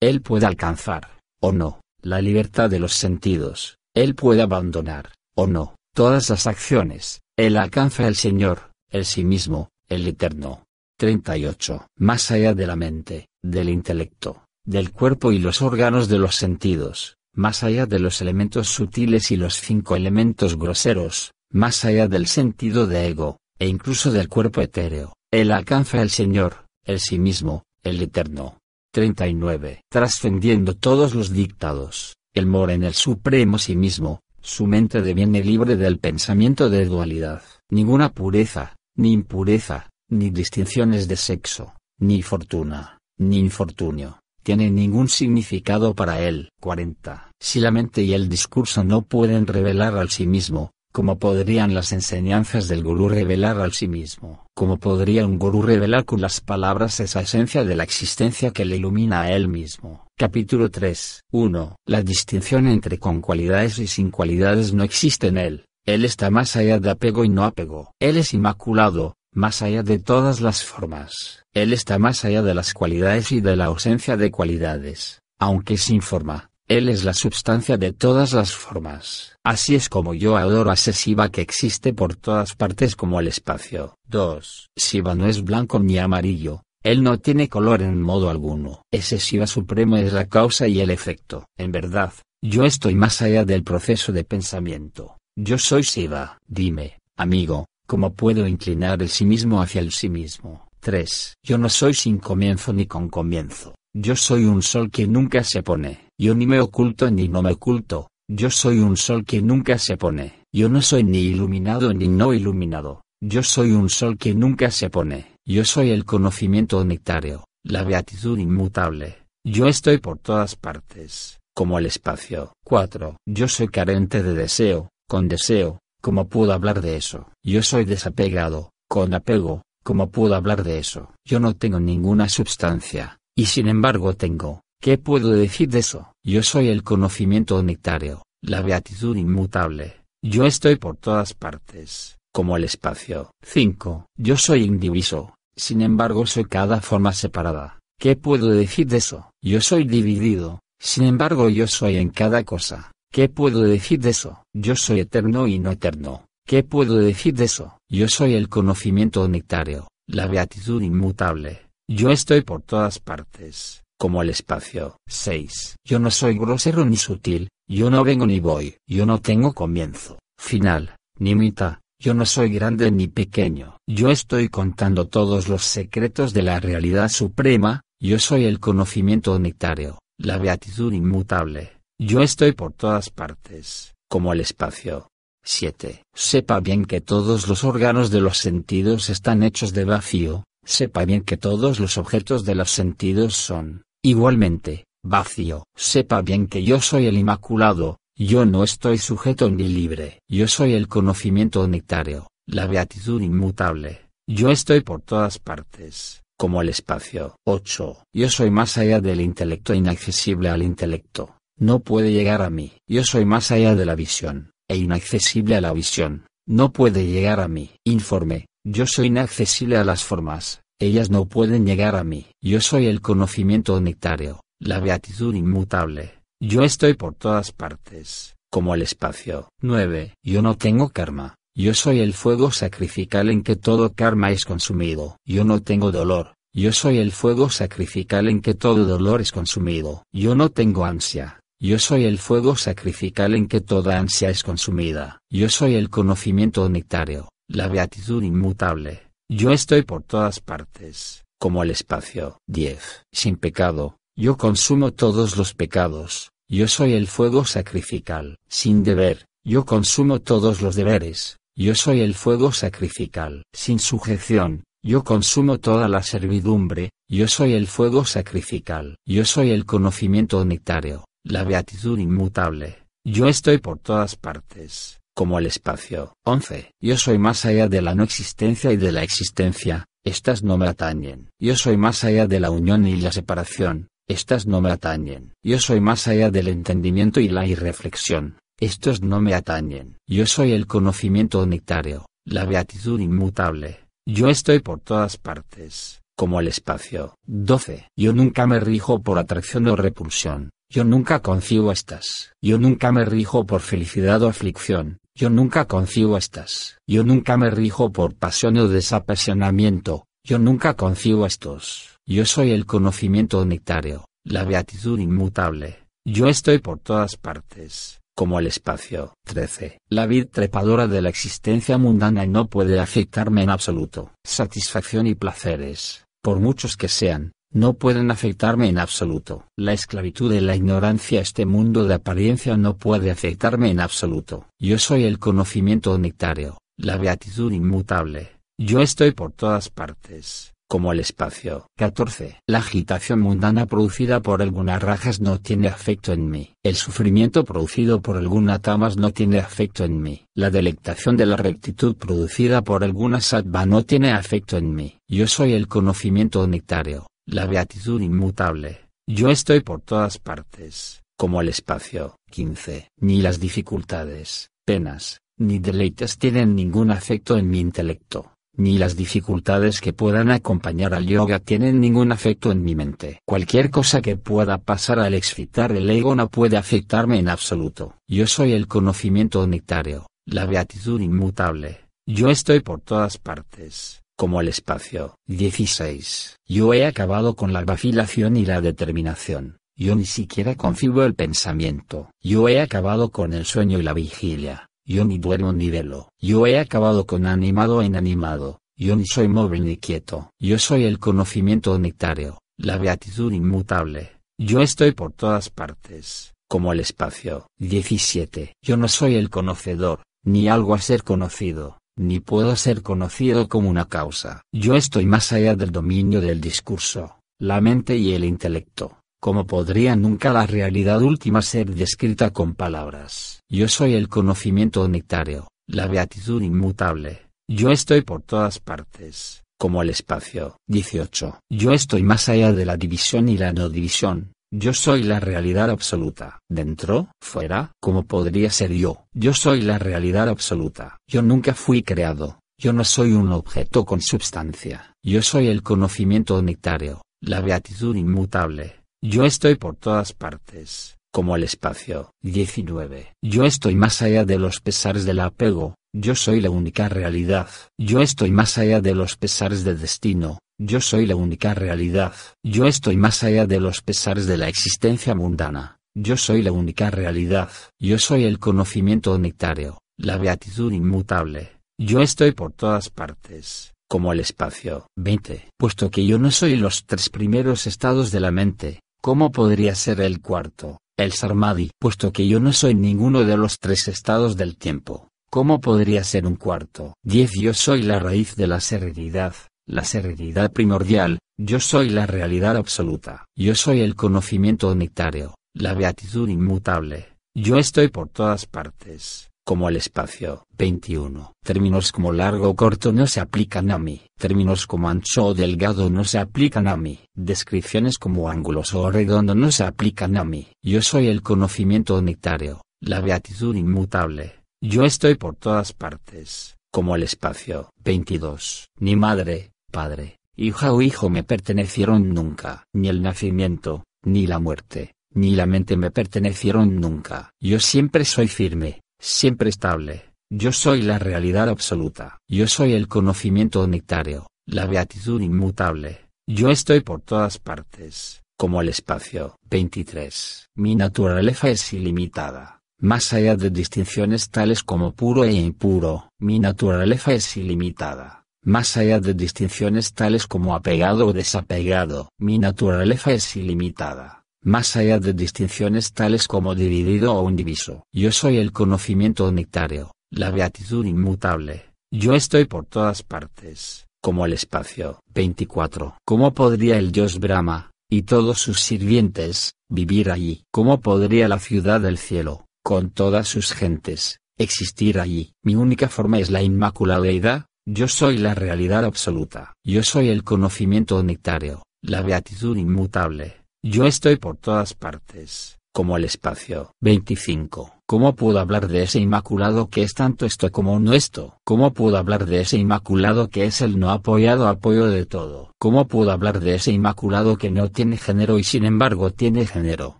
Él puede alcanzar, o no, la libertad de los sentidos. Él puede abandonar, o no, todas las acciones, él alcanza el Señor, el sí mismo, el eterno. 38. Más allá de la mente, del intelecto, del cuerpo y los órganos de los sentidos, más allá de los elementos sutiles y los cinco elementos groseros, más allá del sentido de ego, e incluso del cuerpo etéreo, él alcanza el Señor, el sí mismo, el eterno. 39. Trascendiendo todos los dictados, el mora en el supremo sí mismo, su mente deviene libre del pensamiento de dualidad, ninguna pureza, ni impureza, ni distinciones de sexo, ni fortuna, ni infortunio, tiene ningún significado para él. 40. Si la mente y el discurso no pueden revelar al sí mismo, ¿cómo podrían las enseñanzas del gurú revelar al sí mismo? ¿Cómo podría un gurú revelar con las palabras esa esencia de la existencia que le ilumina a él mismo? Capítulo 3. 1. La distinción entre con cualidades y sin cualidades no existe en él. Él está más allá de apego y no apego. Él es inmaculado, más allá de todas las formas. Él está más allá de las cualidades y de la ausencia de cualidades. Aunque sin forma, Él es la substancia de todas las formas. Así es como yo adoro a ese Shiva que existe por todas partes como el espacio. 2. Shiva no es blanco ni amarillo, él no tiene color en modo alguno. Ese Shiva supremo es la causa y el efecto. En verdad, yo estoy más allá del proceso de pensamiento. Yo soy Shiva. Dime, amigo, ¿cómo puedo inclinar el sí mismo hacia el sí mismo? 3. Yo no soy sin comienzo ni con comienzo. Yo soy un sol que nunca se pone. Yo ni me oculto ni no me oculto. Yo soy un sol que nunca se pone. Yo no soy ni iluminado ni no iluminado. Yo soy un sol que nunca se pone. Yo soy el conocimiento nectario, la beatitud inmutable. Yo estoy por todas partes, como el espacio. 4. Yo soy carente de deseo, con deseo, ¿cómo puedo hablar de eso? Yo soy desapegado, con apego, ¿cómo puedo hablar de eso? Yo no tengo ninguna sustancia, y sin embargo tengo, ¿qué puedo decir de eso? Yo soy el conocimiento nectario, la beatitud inmutable. Yo estoy por todas partes, como el espacio. 5. Yo soy indiviso, sin embargo soy cada forma separada. ¿Qué puedo decir de eso? Yo soy dividido, sin embargo yo soy en cada cosa. ¿Qué puedo decir de eso? Yo soy eterno y no eterno. ¿Qué puedo decir de eso? Yo soy el conocimiento nectario, la beatitud inmutable. Yo estoy por todas partes, como el espacio. 6. Yo no soy grosero ni sutil, yo no vengo ni voy, yo no tengo comienzo, final, ni mitad, yo no soy grande ni pequeño. Yo estoy contando todos los secretos de la realidad suprema, yo soy el conocimiento nectario, la beatitud inmutable. Yo estoy por todas partes, como el espacio. 7. Sepa bien que todos los órganos de los sentidos están hechos de vacío, sepa bien que todos los objetos de los sentidos son, igualmente, vacío. Sepa bien que yo soy el Inmaculado, yo no estoy sujeto ni libre. Yo soy el conocimiento nectario, la beatitud inmutable. Yo estoy por todas partes, como el espacio. 8. Yo soy más allá del intelecto inaccesible al intelecto. No puede llegar a mí. Yo soy más allá de la visión, e inaccesible a la visión. No puede llegar a mí. Informe. Yo soy inaccesible a las formas. Ellas no pueden llegar a mí. Yo soy el conocimiento nectario, la beatitud inmutable. Yo estoy por todas partes, como el espacio. 9. Yo no tengo karma. Yo soy el fuego sacrificial en que todo karma es consumido. Yo no tengo dolor. Yo soy el fuego sacrificial en que todo dolor es consumido. Yo no tengo ansia. Yo soy el fuego sacrificial en que toda ansia es consumida. Yo soy el conocimiento nectario, la beatitud inmutable. Yo estoy por todas partes, como el espacio. 10. Sin pecado, yo consumo todos los pecados, yo soy el fuego sacrificial. Sin deber, yo consumo todos los deberes, yo soy el fuego sacrificial. Sin sujeción, yo consumo toda la servidumbre, yo soy el fuego sacrificial. Yo soy el conocimiento nectario, la beatitud inmutable. Yo estoy por todas partes, como el espacio. 11. Yo soy más allá de la no existencia y de la existencia, estas no me atañen. Yo soy más allá de la unión y la separación, estas no me atañen. Yo soy más allá del entendimiento y la irreflexión, estos no me atañen. Yo soy el conocimiento nectario, la beatitud inmutable. Yo estoy por todas partes, como el espacio. 12. Yo nunca me rijo por atracción o repulsión. Yo nunca concibo estas. Yo nunca me rijo por felicidad o aflicción. Yo nunca concibo estas. Yo nunca me rijo por pasión o desapasionamiento. Yo nunca concibo estos. Yo soy el conocimiento nectario, la beatitud inmutable. Yo estoy por todas partes, como el espacio. 13. La vid trepadora de la existencia mundana no puede afectarme en absoluto. Satisfacción y placeres, por muchos que sean, no pueden afectarme en absoluto. La esclavitud de la ignorancia, este mundo de apariencia no puede afectarme en absoluto. Yo soy el conocimiento nectario, la beatitud inmutable. Yo estoy por todas partes, como el espacio. 14. La agitación mundana producida por algunas rajas no tiene afecto en mí. El sufrimiento producido por algunas tamas no tiene afecto en mí. La delectación de la rectitud producida por algunas sattva no tiene afecto en mí. Yo soy el conocimiento nectario, la beatitud inmutable. Yo estoy por todas partes, como el espacio. 15. Ni las dificultades, penas, ni deleites tienen ningún afecto en mi intelecto ni las dificultades que puedan acompañar al yoga tienen ningún afecto en mi mente. Cualquier cosa que pueda pasar al excitar el ego no puede afectarme en absoluto. Yo soy el conocimiento nectario, la beatitud inmutable. Yo estoy por todas partes, como el espacio. 16. Yo he acabado con la vacilación y la determinación. Yo ni siquiera concibo el pensamiento. Yo he acabado con el sueño y la vigilia. Yo ni duermo ni velo. Yo he acabado con animado o inanimado. Yo ni soy móvil ni quieto. Yo soy el conocimiento nectario, la beatitud inmutable. Yo estoy por todas partes, como el espacio. 17. Yo no soy el conocedor, ni algo a ser conocido, ni puedo ser conocido como una causa. Yo estoy más allá del dominio del discurso, la mente y el intelecto. ¿Cómo podría nunca la realidad última ser descrita con palabras? Yo soy el conocimiento nectario, la beatitud inmutable. Yo estoy por todas partes, como el espacio. 18. Yo estoy más allá de la división y la no división. Yo soy la realidad absoluta. Dentro, fuera, ¿cómo podría ser yo? Yo soy la realidad absoluta. Yo nunca fui creado. Yo no soy un objeto con substancia. Yo soy el conocimiento nectario, la beatitud inmutable. Yo estoy por todas partes, como el espacio. 19. Yo estoy más allá de los pesares del apego, yo soy la única realidad. Yo estoy más allá de los pesares del destino, yo soy la única realidad. Yo estoy más allá de los pesares de la existencia mundana, yo soy la única realidad. Yo soy el conocimiento nectario, la beatitud inmutable. Yo estoy por todas partes, como el espacio. 20. Puesto que yo no soy los tres primeros estados de la mente, ¿Cómo podría ser el cuarto, el Sarmadi? Puesto que yo no soy ninguno de los tres estados del tiempo, ¿cómo podría ser un cuarto? 10. Yo soy la raíz de la serenidad, la serenidad primordial, yo soy la realidad absoluta. Yo soy el conocimiento nectario, la beatitud inmutable. Yo estoy por todas partes como el espacio. 21. Términos como largo o corto no se aplican a mí. Términos como ancho o delgado no se aplican a mí. Descripciones como ángulos o redondo no se aplican a mí. Yo soy el conocimiento nectario, la beatitud inmutable. Yo estoy por todas partes, como el espacio. 22. Ni madre, padre, hija o hijo me pertenecieron nunca. Ni el nacimiento, ni la muerte, ni la mente me pertenecieron nunca. Yo siempre soy firme, siempre estable. Yo soy la realidad absoluta. Yo soy el conocimiento nectario, la beatitud inmutable. Yo estoy por todas partes, como el espacio. 23. Mi naturaleza es ilimitada. Más allá de distinciones tales como puro e impuro, mi naturaleza es ilimitada. más allá de distinciones tales como apegado o desapegado. Mi naturaleza es ilimitada, más allá de distinciones tales como dividido o indiviso. Yo soy el conocimiento nectario, la beatitud inmutable. Yo estoy por todas partes, como el espacio. 24. ¿Cómo podría el Dios Brahma, y todos sus sirvientes, vivir allí? ¿Cómo podría la ciudad del cielo, con todas sus gentes, existir allí? Mi única forma es la inmaculada yo soy la realidad absoluta. Yo soy el conocimiento nectario, la beatitud inmutable. Yo estoy por todas partes, como el espacio. 25. ¿Cómo puedo hablar de ese inmaculado que es tanto esto como no esto? ¿Cómo puedo hablar de ese inmaculado que es el no apoyado apoyo de todo? ¿Cómo puedo hablar de ese inmaculado que no tiene género y sin embargo tiene género?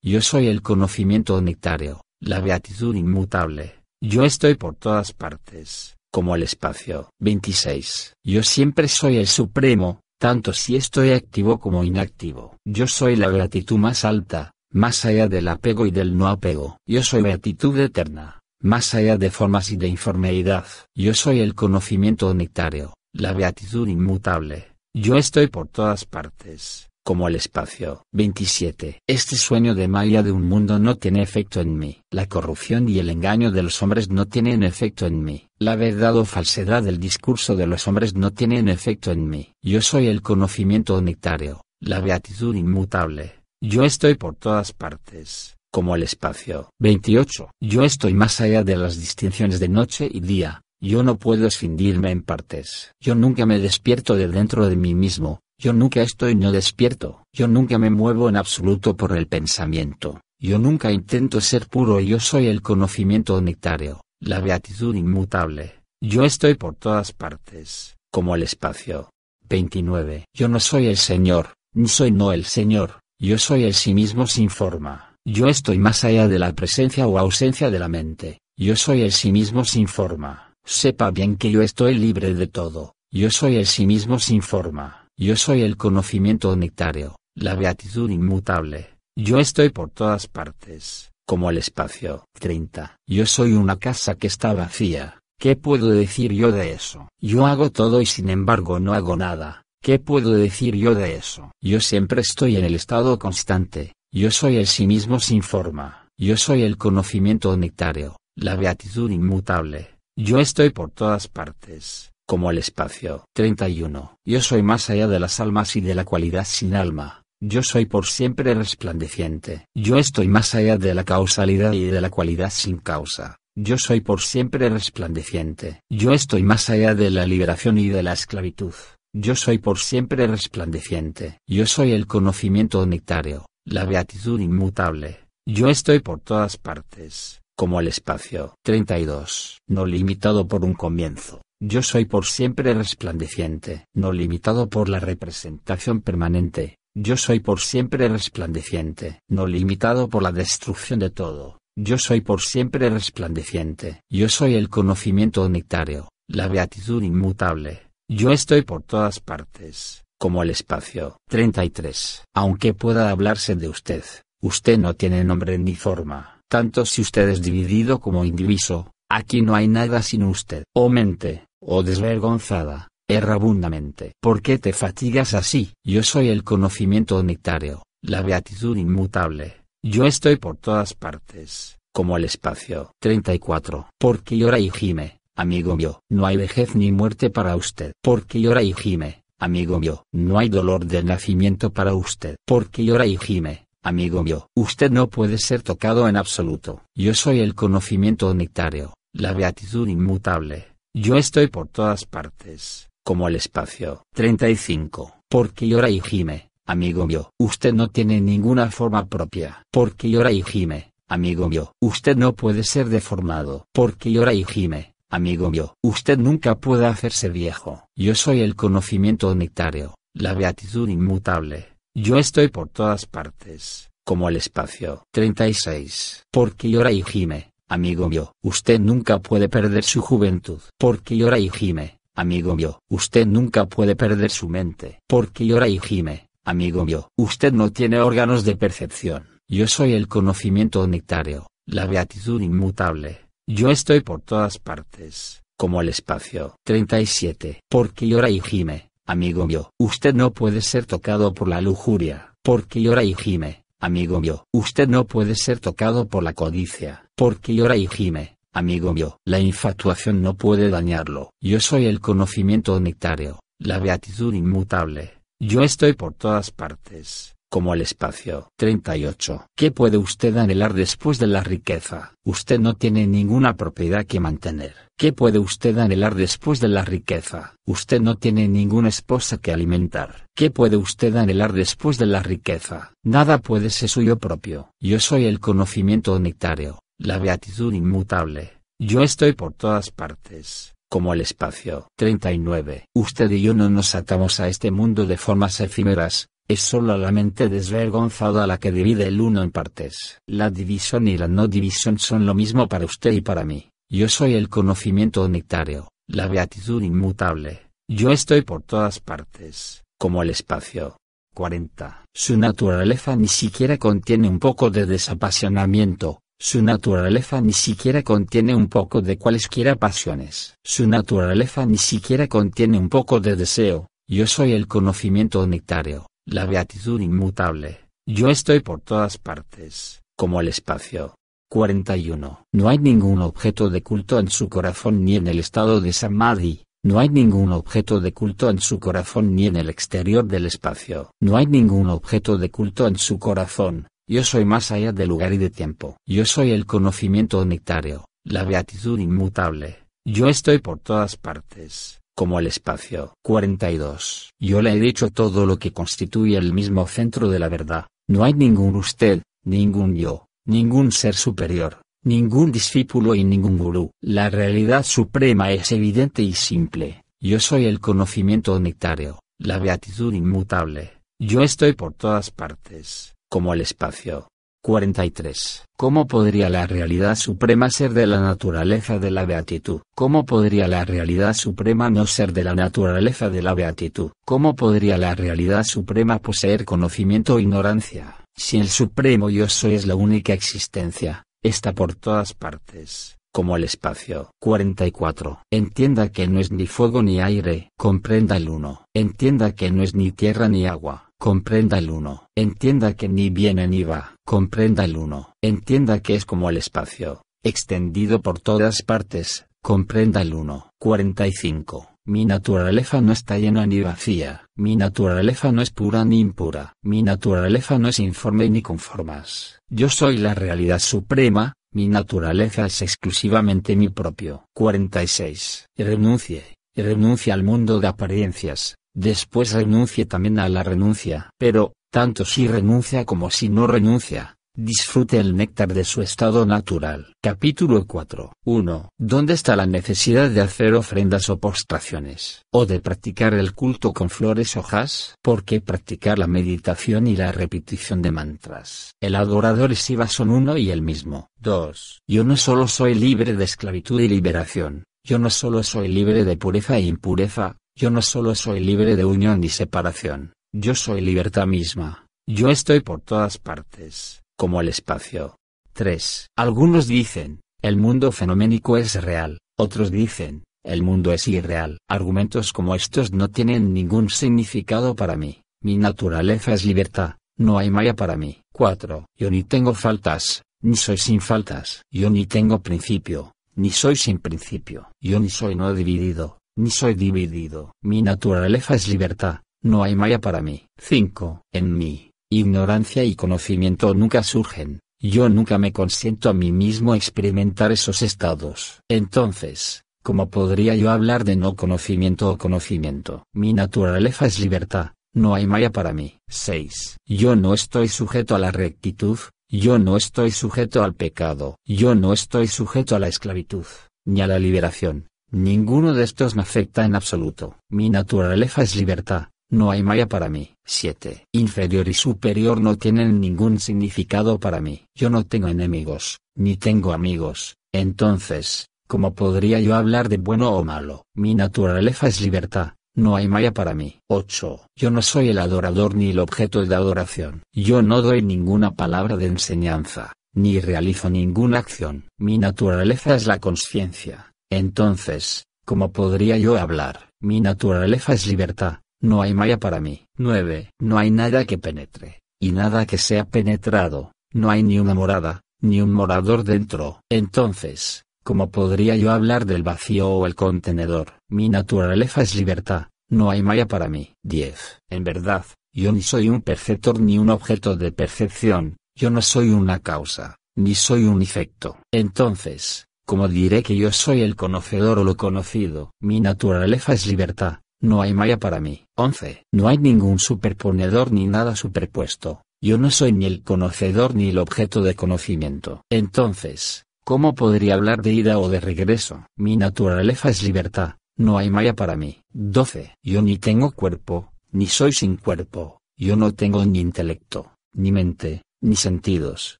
Yo soy el conocimiento nectario, la beatitud inmutable. Yo estoy por todas partes como el espacio. 26. Yo siempre soy el supremo, tanto si estoy activo como inactivo. Yo soy la gratitud más alta, más allá del apego y del no apego. Yo soy beatitud eterna, más allá de formas y de informalidad. Yo soy el conocimiento nectario, la beatitud inmutable. Yo estoy por todas partes como el espacio. 27. Este sueño de Maya de un mundo no tiene efecto en mí. La corrupción y el engaño de los hombres no tienen efecto en mí. La verdad o falsedad del discurso de los hombres no tienen efecto en mí. Yo soy el conocimiento nectario, la beatitud inmutable. Yo estoy por todas partes, como el espacio. 28. Yo estoy más allá de las distinciones de noche y día. Yo no puedo escindirme en partes. Yo nunca me despierto de dentro de mí mismo, yo nunca estoy no despierto, yo nunca me muevo en absoluto por el pensamiento, yo nunca intento ser puro yo soy el conocimiento nectario, la beatitud inmutable. Yo estoy por todas partes, como el espacio. 29. Yo no soy el Señor, soy no el Señor, yo soy el sí mismo sin forma. Yo estoy más allá de la presencia o ausencia de la mente. Yo soy el sí mismo sin forma. Sepa bien que yo estoy libre de todo. Yo soy el sí mismo sin forma. Yo soy el conocimiento nectario, la beatitud inmutable. Yo estoy por todas partes, como el espacio. 30. Yo soy una casa que está vacía. ¿Qué puedo decir yo de eso? Yo hago todo y sin embargo no hago nada. ¿Qué puedo decir yo de eso? Yo siempre estoy en el estado constante. Yo soy el sí mismo sin forma. Yo soy el conocimiento nectario, la beatitud inmutable. Yo estoy por todas partes como el espacio. 31. Yo soy más allá de las almas y de la cualidad sin alma. Yo soy por siempre resplandeciente. Yo estoy más allá de la causalidad y de la cualidad sin causa. Yo soy por siempre resplandeciente. Yo estoy más allá de la liberación y de la esclavitud. Yo soy por siempre resplandeciente. Yo soy el conocimiento nectario, la beatitud inmutable. Yo estoy por todas partes, como el espacio. 32. No limitado por un comienzo. Yo soy por siempre resplandeciente, no limitado por la representación permanente. Yo soy por siempre resplandeciente, no limitado por la destrucción de todo. Yo soy por siempre resplandeciente. Yo soy el conocimiento nectario, la beatitud inmutable. Yo estoy por todas partes, como el espacio. 33. Aunque pueda hablarse de usted, usted no tiene nombre ni forma, tanto si usted es dividido como indiviso, aquí no hay nada sin usted. O mente, oh desvergonzada, errabundamente. ¿Por qué te fatigas así? Yo soy el conocimiento nectario, la beatitud inmutable. Yo estoy por todas partes, como el espacio. 34. Porque llora y gime, amigo mío. No hay vejez ni muerte para usted. Porque llora y gime, amigo mío. No hay dolor de nacimiento para usted. Porque llora y gime, amigo mío. Usted no puede ser tocado en absoluto. Yo soy el conocimiento nectario, la beatitud inmutable. Yo estoy por todas partes, como el espacio. 35. Porque llora y gime, amigo mío. Usted no tiene ninguna forma propia. Porque llora y gime, amigo mío. Usted no puede ser deformado. Porque llora y gime, amigo mío. Usted nunca puede hacerse viejo. Yo soy el conocimiento nectario, la beatitud inmutable. Yo estoy por todas partes, como el espacio. 36. Porque llora y gime, amigo mío, usted nunca puede perder su juventud. Porque llora y gime, amigo mío, usted nunca puede perder su mente. Porque llora y gime, amigo mío, usted no tiene órganos de percepción. Yo soy el conocimiento nectario, la beatitud inmutable. Yo estoy por todas partes, como el espacio. 37. Porque llora y gime, amigo mío. Usted no puede ser tocado por la lujuria, porque llora y gime, amigo mío. Usted no puede ser tocado por la codicia, porque llora y gime, amigo mío. La infatuación no puede dañarlo. Yo soy el conocimiento nectario, la beatitud inmutable. Yo estoy por todas partes como el espacio. 38. ¿Qué puede usted anhelar después de la riqueza? Usted no tiene ninguna propiedad que mantener. ¿Qué puede usted anhelar después de la riqueza? Usted no tiene ninguna esposa que alimentar. ¿Qué puede usted anhelar después de la riqueza? Nada puede ser suyo propio. Yo soy el conocimiento nectario, la beatitud inmutable. Yo estoy por todas partes como el espacio. 39. Usted y yo no nos atamos a este mundo de formas efímeras, es solo la mente desvergonzada la que divide el uno en partes. La división y la no división son lo mismo para usted y para mí. Yo soy el conocimiento nectario, la beatitud inmutable. Yo estoy por todas partes, como el espacio. 40. Su naturaleza ni siquiera contiene un poco de desapasionamiento, su naturaleza ni siquiera contiene un poco de cualesquiera pasiones. Su naturaleza ni siquiera contiene un poco de deseo. Yo soy el conocimiento nectario, la beatitud inmutable. Yo estoy por todas partes, como el espacio. 41. No hay ningún objeto de culto en su corazón ni en el estado de Samadhi, no hay ningún objeto de culto en su corazón ni en el exterior del espacio. No hay ningún objeto de culto en su corazón. Yo soy más allá de lugar y de tiempo. Yo soy el conocimiento nectario, la beatitud inmutable. Yo estoy por todas partes como el espacio. 42. Yo le he dicho todo lo que constituye el mismo centro de la verdad. No hay ningún usted, ningún yo, ningún ser superior, ningún discípulo y ningún gurú. La realidad suprema es evidente y simple. Yo soy el conocimiento nectario, la beatitud inmutable. Yo estoy por todas partes, como el espacio. 43. ¿Cómo podría la realidad suprema ser de la naturaleza de la beatitud? ¿Cómo podría la realidad suprema no ser de la naturaleza de la beatitud? ¿Cómo podría la realidad suprema poseer conocimiento o ignorancia? Si el supremo yo soy es la única existencia, está por todas partes, como el espacio. 44. Entienda que no es ni fuego ni aire, comprenda el uno. Entienda que no es ni tierra ni agua, comprenda el uno. Entienda que ni viene ni va, comprenda el uno. Entienda que es como el espacio, extendido por todas partes, comprenda el uno. 45. Mi naturaleza no está llena ni vacía, mi naturaleza no es pura ni impura, mi naturaleza no es informe ni conformas. Yo soy la realidad suprema, mi naturaleza es exclusivamente mi propio. 46. Renuncie, renuncie al mundo de apariencias, Después renuncie también a la renuncia. Pero, tanto si renuncia como si no renuncia, disfrute el néctar de su estado natural. Capítulo 4. 1. ¿Dónde está la necesidad de hacer ofrendas o postraciones? ¿O de practicar el culto con flores hojas? ¿Por qué practicar la meditación y la repetición de mantras? El adorador y Shiva son uno y el mismo. 2. Yo no solo soy libre de esclavitud y liberación, yo no solo soy libre de pureza e impureza, yo no solo soy libre de unión ni separación, yo soy libertad misma. Yo estoy por todas partes, como el espacio. 3. Algunos dicen, el mundo fenoménico es real, otros dicen, el mundo es irreal. Argumentos como estos no tienen ningún significado para mí. Mi naturaleza es libertad, no hay maya para mí. 4. Yo ni tengo faltas, ni soy sin faltas. Yo ni tengo principio, ni soy sin principio. Yo ni soy no dividido, soy dividido. Mi naturaleza es libertad, no hay maya para mí. 5. En mí, ignorancia y conocimiento nunca surgen, yo nunca me consiento a mí mismo experimentar esos estados. Entonces, ¿cómo podría yo hablar de no conocimiento o conocimiento? Mi naturaleza es libertad, no hay maya para mí. 6. Yo no estoy sujeto a la rectitud, yo no estoy sujeto al pecado, yo no estoy sujeto a la esclavitud, ni a la liberación, Ninguno de estos me afecta en absoluto. Mi naturaleza es libertad, no hay maya para mí. 7. Inferior y superior no tienen ningún significado para mí. Yo no tengo enemigos, ni tengo amigos. Entonces, ¿cómo podría yo hablar de bueno o malo? Mi naturaleza es libertad, no hay maya para mí. 8. Yo no soy el adorador ni el objeto de adoración. Yo no doy ninguna palabra de enseñanza, ni realizo ninguna acción. Mi naturaleza es la conciencia entonces, ¿cómo podría yo hablar? Mi naturaleza es libertad, no hay malla para mí. 9. No hay nada que penetre, y nada que sea penetrado, no hay ni una morada, ni un morador dentro. Entonces, ¿cómo podría yo hablar del vacío o el contenedor? Mi naturaleza es libertad, no hay malla para mí. 10. En verdad, yo ni soy un perceptor ni un objeto de percepción, yo no soy una causa, ni soy un efecto. Entonces, ¿cómo diré que yo soy el conocedor o lo conocido? Mi naturaleza es libertad, no hay malla para mí. 11. No hay ningún superponedor ni nada superpuesto, yo no soy ni el conocedor ni el objeto de conocimiento. Entonces, ¿cómo podría hablar de ida o de regreso? Mi naturaleza es libertad, no hay malla para mí. 12. Yo ni tengo cuerpo, ni soy sin cuerpo, yo no tengo ni intelecto, ni mente, ni sentidos.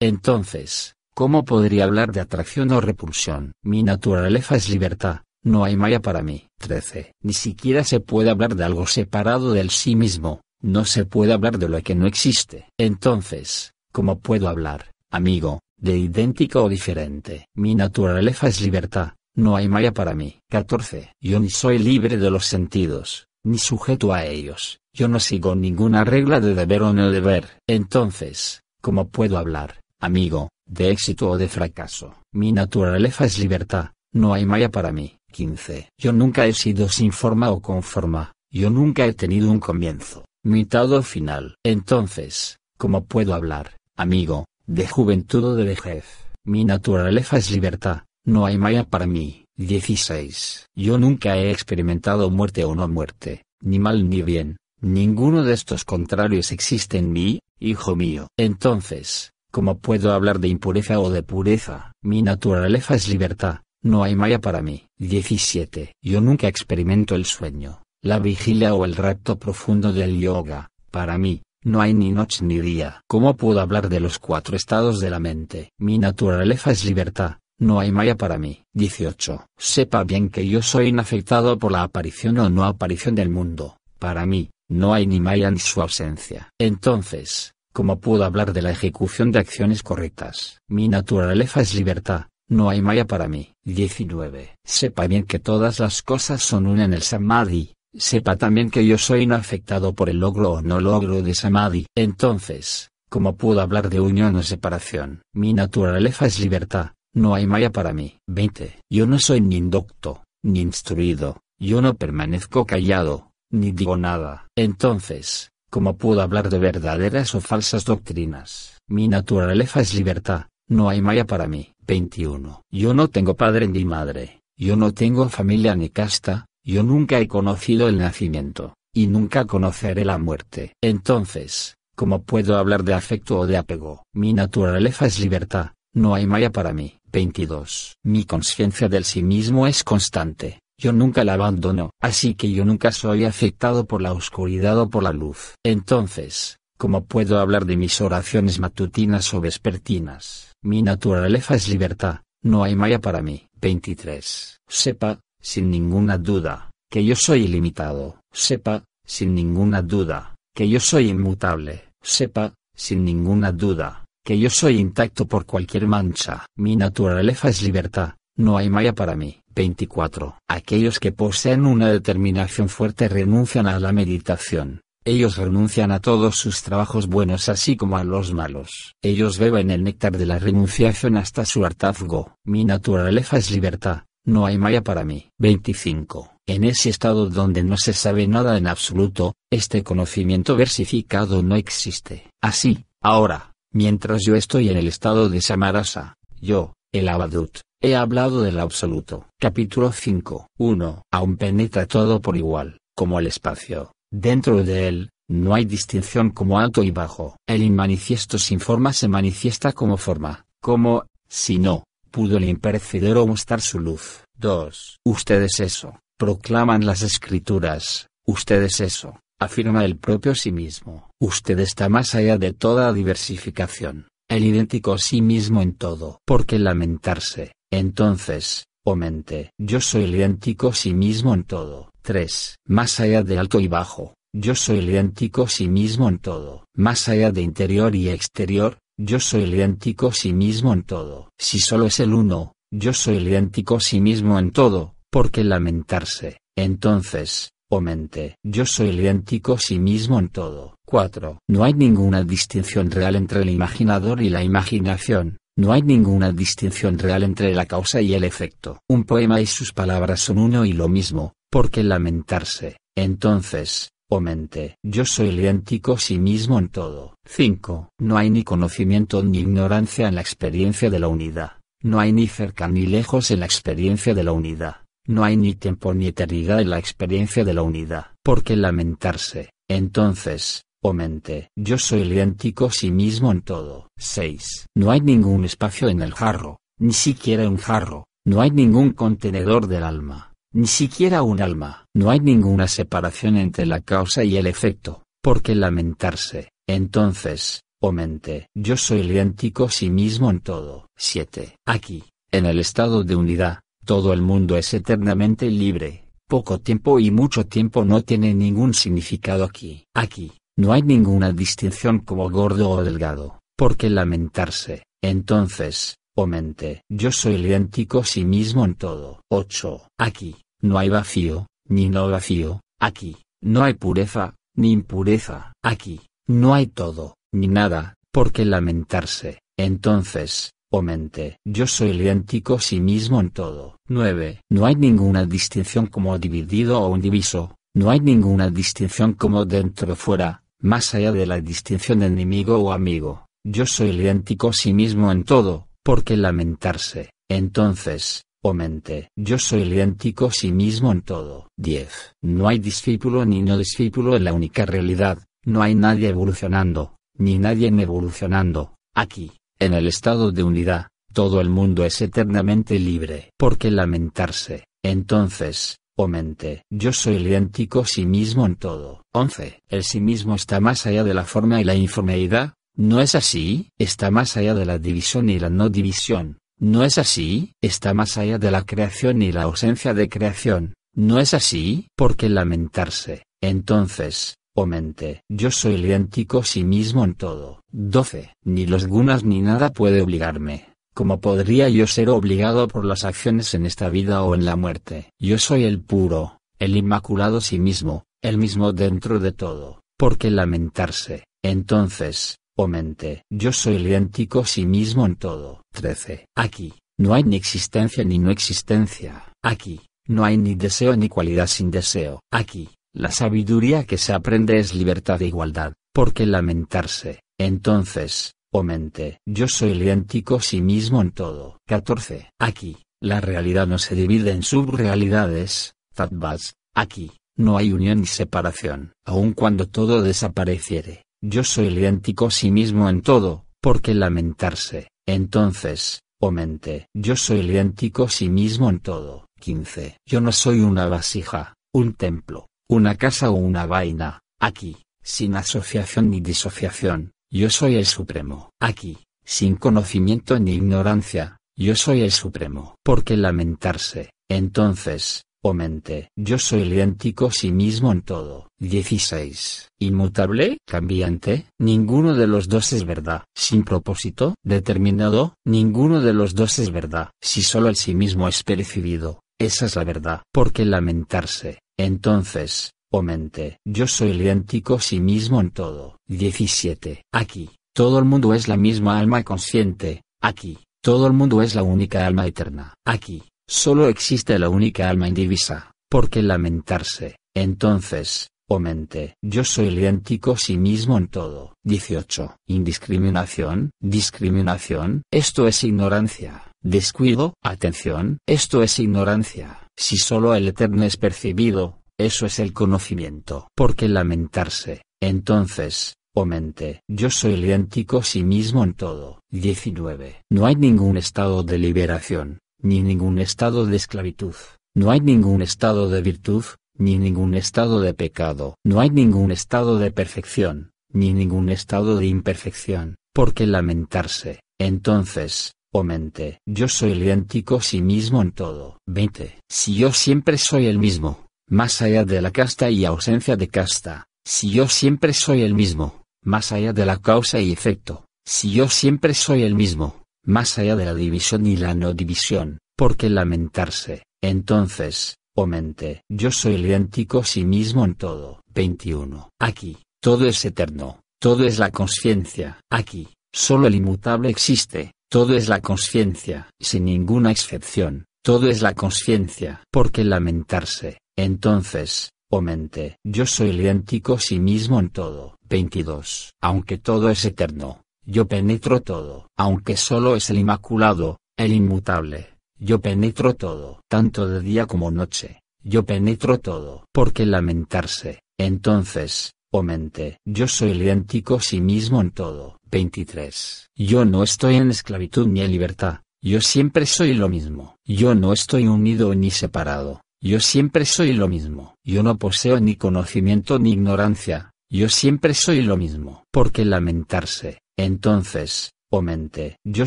Entonces, ¿cómo podría hablar de atracción o repulsión? Mi naturaleza es libertad, no hay malla para mí. 13. Ni siquiera se puede hablar de algo separado del sí mismo, no se puede hablar de lo que no existe. Entonces, ¿cómo puedo hablar, amigo, de idéntico o diferente? Mi naturaleza es libertad, no hay malla para mí. 14. Yo ni soy libre de los sentidos, ni sujeto a ellos, yo no sigo ninguna regla de deber o no deber. Entonces, ¿cómo puedo hablar, amigo, de éxito o de fracaso? Mi naturaleza es libertad, no hay malla para mí. 15. Yo nunca he sido sin forma o con forma, yo nunca he tenido un comienzo, mitad o final. Entonces, ¿cómo puedo hablar, amigo, de juventud o de vejez? Mi naturaleza es libertad, no hay malla para mí. 16. Yo nunca he experimentado muerte o no muerte, ni mal ni bien, ninguno de estos contrarios existe en mí, hijo mío. Entonces, ¿cómo puedo hablar de impureza o de pureza? Mi naturaleza es libertad, no hay malla para mí. 17. Yo nunca experimento el sueño, la vigilia o el rapto profundo del yoga, para mí, no hay ni noche ni día. ¿Cómo puedo hablar de los cuatro estados de la mente? Mi naturaleza es libertad, no hay malla para mí. 18. Sepa bien que yo soy inafectado por la aparición o no aparición del mundo. Para mí, no hay ni malla ni su ausencia. Entonces, ¿cómo puedo hablar de la ejecución de acciones correctas? Mi naturaleza es libertad, no hay malla para mí. 19. Sepa bien que todas las cosas son una en el Samadhi. Sepa también que yo soy inafectado por el logro o no logro de Samadhi. Entonces, ¿cómo puedo hablar de unión o separación? Mi naturaleza es libertad, no hay malla para mí. 20. Yo no soy ni indocto, ni instruido, yo no permanezco callado, ni digo nada. Entonces, ¿cómo puedo hablar de verdaderas o falsas doctrinas? Mi naturaleza es libertad, no hay malla para mí. 21. Yo no tengo padre ni madre, yo no tengo familia ni casta, yo nunca he conocido el nacimiento, y nunca conoceré la muerte. Entonces, ¿cómo puedo hablar de afecto o de apego? Mi naturaleza es libertad, no hay malla para mí. 22. Mi conciencia del sí mismo es constante, yo nunca la abandono, así que yo nunca soy afectado por la oscuridad o por la luz. Entonces, ¿cómo puedo hablar de mis oraciones matutinas o vespertinas? Mi naturaleza es libertad, no hay malla para mí. 23. Sepa, sin ninguna duda, que yo soy ilimitado. Sepa, sin ninguna duda, que yo soy inmutable. Sepa, sin ninguna duda, que yo soy intacto por cualquier mancha. Mi naturaleza es libertad, no hay malla para mí. 24. Aquellos que poseen una determinación fuerte renuncian a la meditación. Ellos renuncian a todos sus trabajos buenos así como a los malos. Ellos beben el néctar de la renunciación hasta su hartazgo. Mi naturaleza es libertad, no hay malla para mí. 25. En ese estado donde no se sabe nada en absoluto, este conocimiento versificado no existe. Así, ahora, Mientras yo estoy en el estado de Samarasa, yo, el Abadut, he hablado del absoluto. Capítulo 5. 1. Aún penetra todo por igual, como el espacio. Dentro de él, no hay distinción como alto y bajo. El inmanifiesto sin forma se manifiesta como forma, como, si no, pudo el imperecedero mostrar su luz. 2. Ustedes eso, proclaman las escrituras, ustedes eso, afirma el propio sí mismo. Usted está más allá de toda diversificación, el idéntico sí mismo en todo. ¿Por qué lamentarse? Entonces, o mente. Yo soy el idéntico sí mismo en todo. 3. Más allá de alto y bajo, yo soy el idéntico sí mismo en todo. Más allá de interior y exterior, yo soy el idéntico sí mismo en todo. Si solo es el uno, yo soy el idéntico sí mismo en todo, ¿por qué lamentarse? Entonces, o mente, yo soy idéntico sí mismo en todo. 4. No hay ninguna distinción real entre el imaginador y la imaginación, no hay ninguna distinción real entre la causa y el efecto. Un poema y sus palabras son uno y lo mismo, ¿por qué lamentarse? Entonces, o mente, yo soy idéntico sí mismo en todo. 5. No hay ni conocimiento ni ignorancia en la experiencia de la unidad. No hay ni cerca ni lejos en la experiencia de la unidad. No hay ni tiempo ni eternidad en la experiencia de la unidad. ¿Por qué lamentarse? Entonces, o mente, yo soy idéntico sí mismo en todo. 6. No hay ningún espacio en el jarro, ni siquiera un jarro, no hay ningún contenedor del alma, ni siquiera un alma, no hay ninguna separación entre la causa y el efecto, ¿por qué lamentarse? Entonces, o mente, yo soy idéntico sí mismo en todo. 7. Aquí, en el estado de unidad, todo el mundo es eternamente libre, poco tiempo y mucho tiempo no tiene ningún significado aquí. Aquí, no hay ninguna distinción como gordo o delgado, ¿por qué lamentarse? Entonces, o mente, yo soy idéntico sí mismo en todo. 8. Aquí, no hay vacío, ni no vacío, aquí, no hay pureza, ni impureza, aquí, no hay todo, ni nada, ¿por qué lamentarse? Entonces, o mente, yo soy idéntico sí mismo en todo. 9. No hay ninguna distinción como dividido o indiviso, no hay ninguna distinción como dentro o fuera, más allá de la distinción de enemigo o amigo. Yo soy idéntico sí mismo en todo, ¿por qué lamentarse? Entonces, o mente, yo soy idéntico sí mismo en todo. 10. No hay discípulo ni no discípulo en la única realidad, no hay nadie evolucionando, ni nadie evolucionando, aquí, en el estado de unidad, todo el mundo es eternamente libre. ¿Por qué lamentarse? Entonces, o mente, yo soy idéntico sí mismo en todo. 11. El sí mismo está más allá de la forma y la informeidad, ¿no es así? Está más allá de la división y la no división, ¿no es así? Está más allá de la creación y la ausencia de creación, ¿no es así? ¿Por qué lamentarse? Entonces, o mente, yo soy idéntico sí mismo en todo. 12. Ni los gunas ni nada puede obligarme. ¿Cómo podría yo ser obligado por las acciones en esta vida o en la muerte? Yo soy el puro, el inmaculado sí mismo, el mismo dentro de todo. ¿Por qué lamentarse? Entonces, o mente, yo soy idéntico sí mismo en todo. 13. Aquí, no hay ni existencia ni no existencia. Aquí, no hay ni deseo ni cualidad sin deseo. Aquí, la sabiduría que se aprende es libertad e igualdad, ¿por qué lamentarse? Entonces, o mente, yo soy idéntico sí mismo en todo. 14. Aquí, la realidad no se divide en subrealidades, fatbas, aquí, no hay unión ni separación, aun cuando todo desapareciere, yo soy idéntico sí mismo en todo, ¿por qué lamentarse? Entonces, o mente, yo soy idéntico sí mismo en todo. 15. Yo no soy una vasija, un templo, una casa o una vaina, aquí, sin asociación ni disociación, yo soy el Supremo. Aquí, sin conocimiento ni ignorancia, yo soy el Supremo. ¿Por qué lamentarse? Entonces, o mente, yo soy idéntico sí mismo en todo. 16. Inmutable, cambiante, ninguno de los dos es verdad. Sin propósito, determinado, ninguno de los dos es verdad. Si solo el sí mismo es percibido, esa es la verdad. ¿Por qué lamentarse? Entonces, o mente, yo soy idéntico sí mismo en todo. 17. Aquí, todo el mundo es la misma alma consciente, aquí, todo el mundo es la única alma eterna. Aquí, solo existe la única alma indivisa. ¿Por qué lamentarse? Entonces, o mente, yo soy idéntico sí mismo en todo. 18. Indiscriminación, discriminación, esto es ignorancia. Descuido, atención, esto es ignorancia. Si solo el eterno es percibido, eso es el conocimiento. ¿Por qué lamentarse? Entonces, o mente, yo soy idéntico sí mismo en todo. 19. No hay ningún estado de liberación, ni ningún estado de esclavitud, no hay ningún estado de virtud, ni ningún estado de pecado, no hay ningún estado de perfección, ni ningún estado de imperfección, ¿por qué lamentarse? Entonces, o mente, yo soy idéntico sí mismo en todo. 20. Si yo siempre soy el mismo, más allá de la casta y ausencia de casta, si yo siempre soy el mismo, más allá de la causa y efecto, si yo siempre soy el mismo, más allá de la división y la no división, ¿por qué lamentarse? entonces, o mente. Yo soy el idéntico sí mismo en todo. 21. Aquí, todo es eterno, todo es la conciencia. Aquí, solo el inmutable existe, todo es la conciencia, sin ninguna excepción, todo es la conciencia. ¿Por qué lamentarse? Entonces, o mente. Yo soy el idéntico sí mismo en todo. 22. Aunque todo es eterno, yo penetro todo. Aunque solo es el inmaculado, el inmutable, yo penetro todo. Tanto de día como noche, yo penetro todo. ¿Por qué lamentarse? Entonces, o mente. Yo soy el idéntico sí mismo en todo. 23. Yo no estoy en esclavitud ni en libertad. Yo siempre soy lo mismo. Yo no estoy unido ni separado. Yo siempre soy lo mismo. Yo no poseo ni conocimiento ni ignorancia. Yo siempre soy lo mismo. ¿Por qué lamentarse? Entonces, o mente. Yo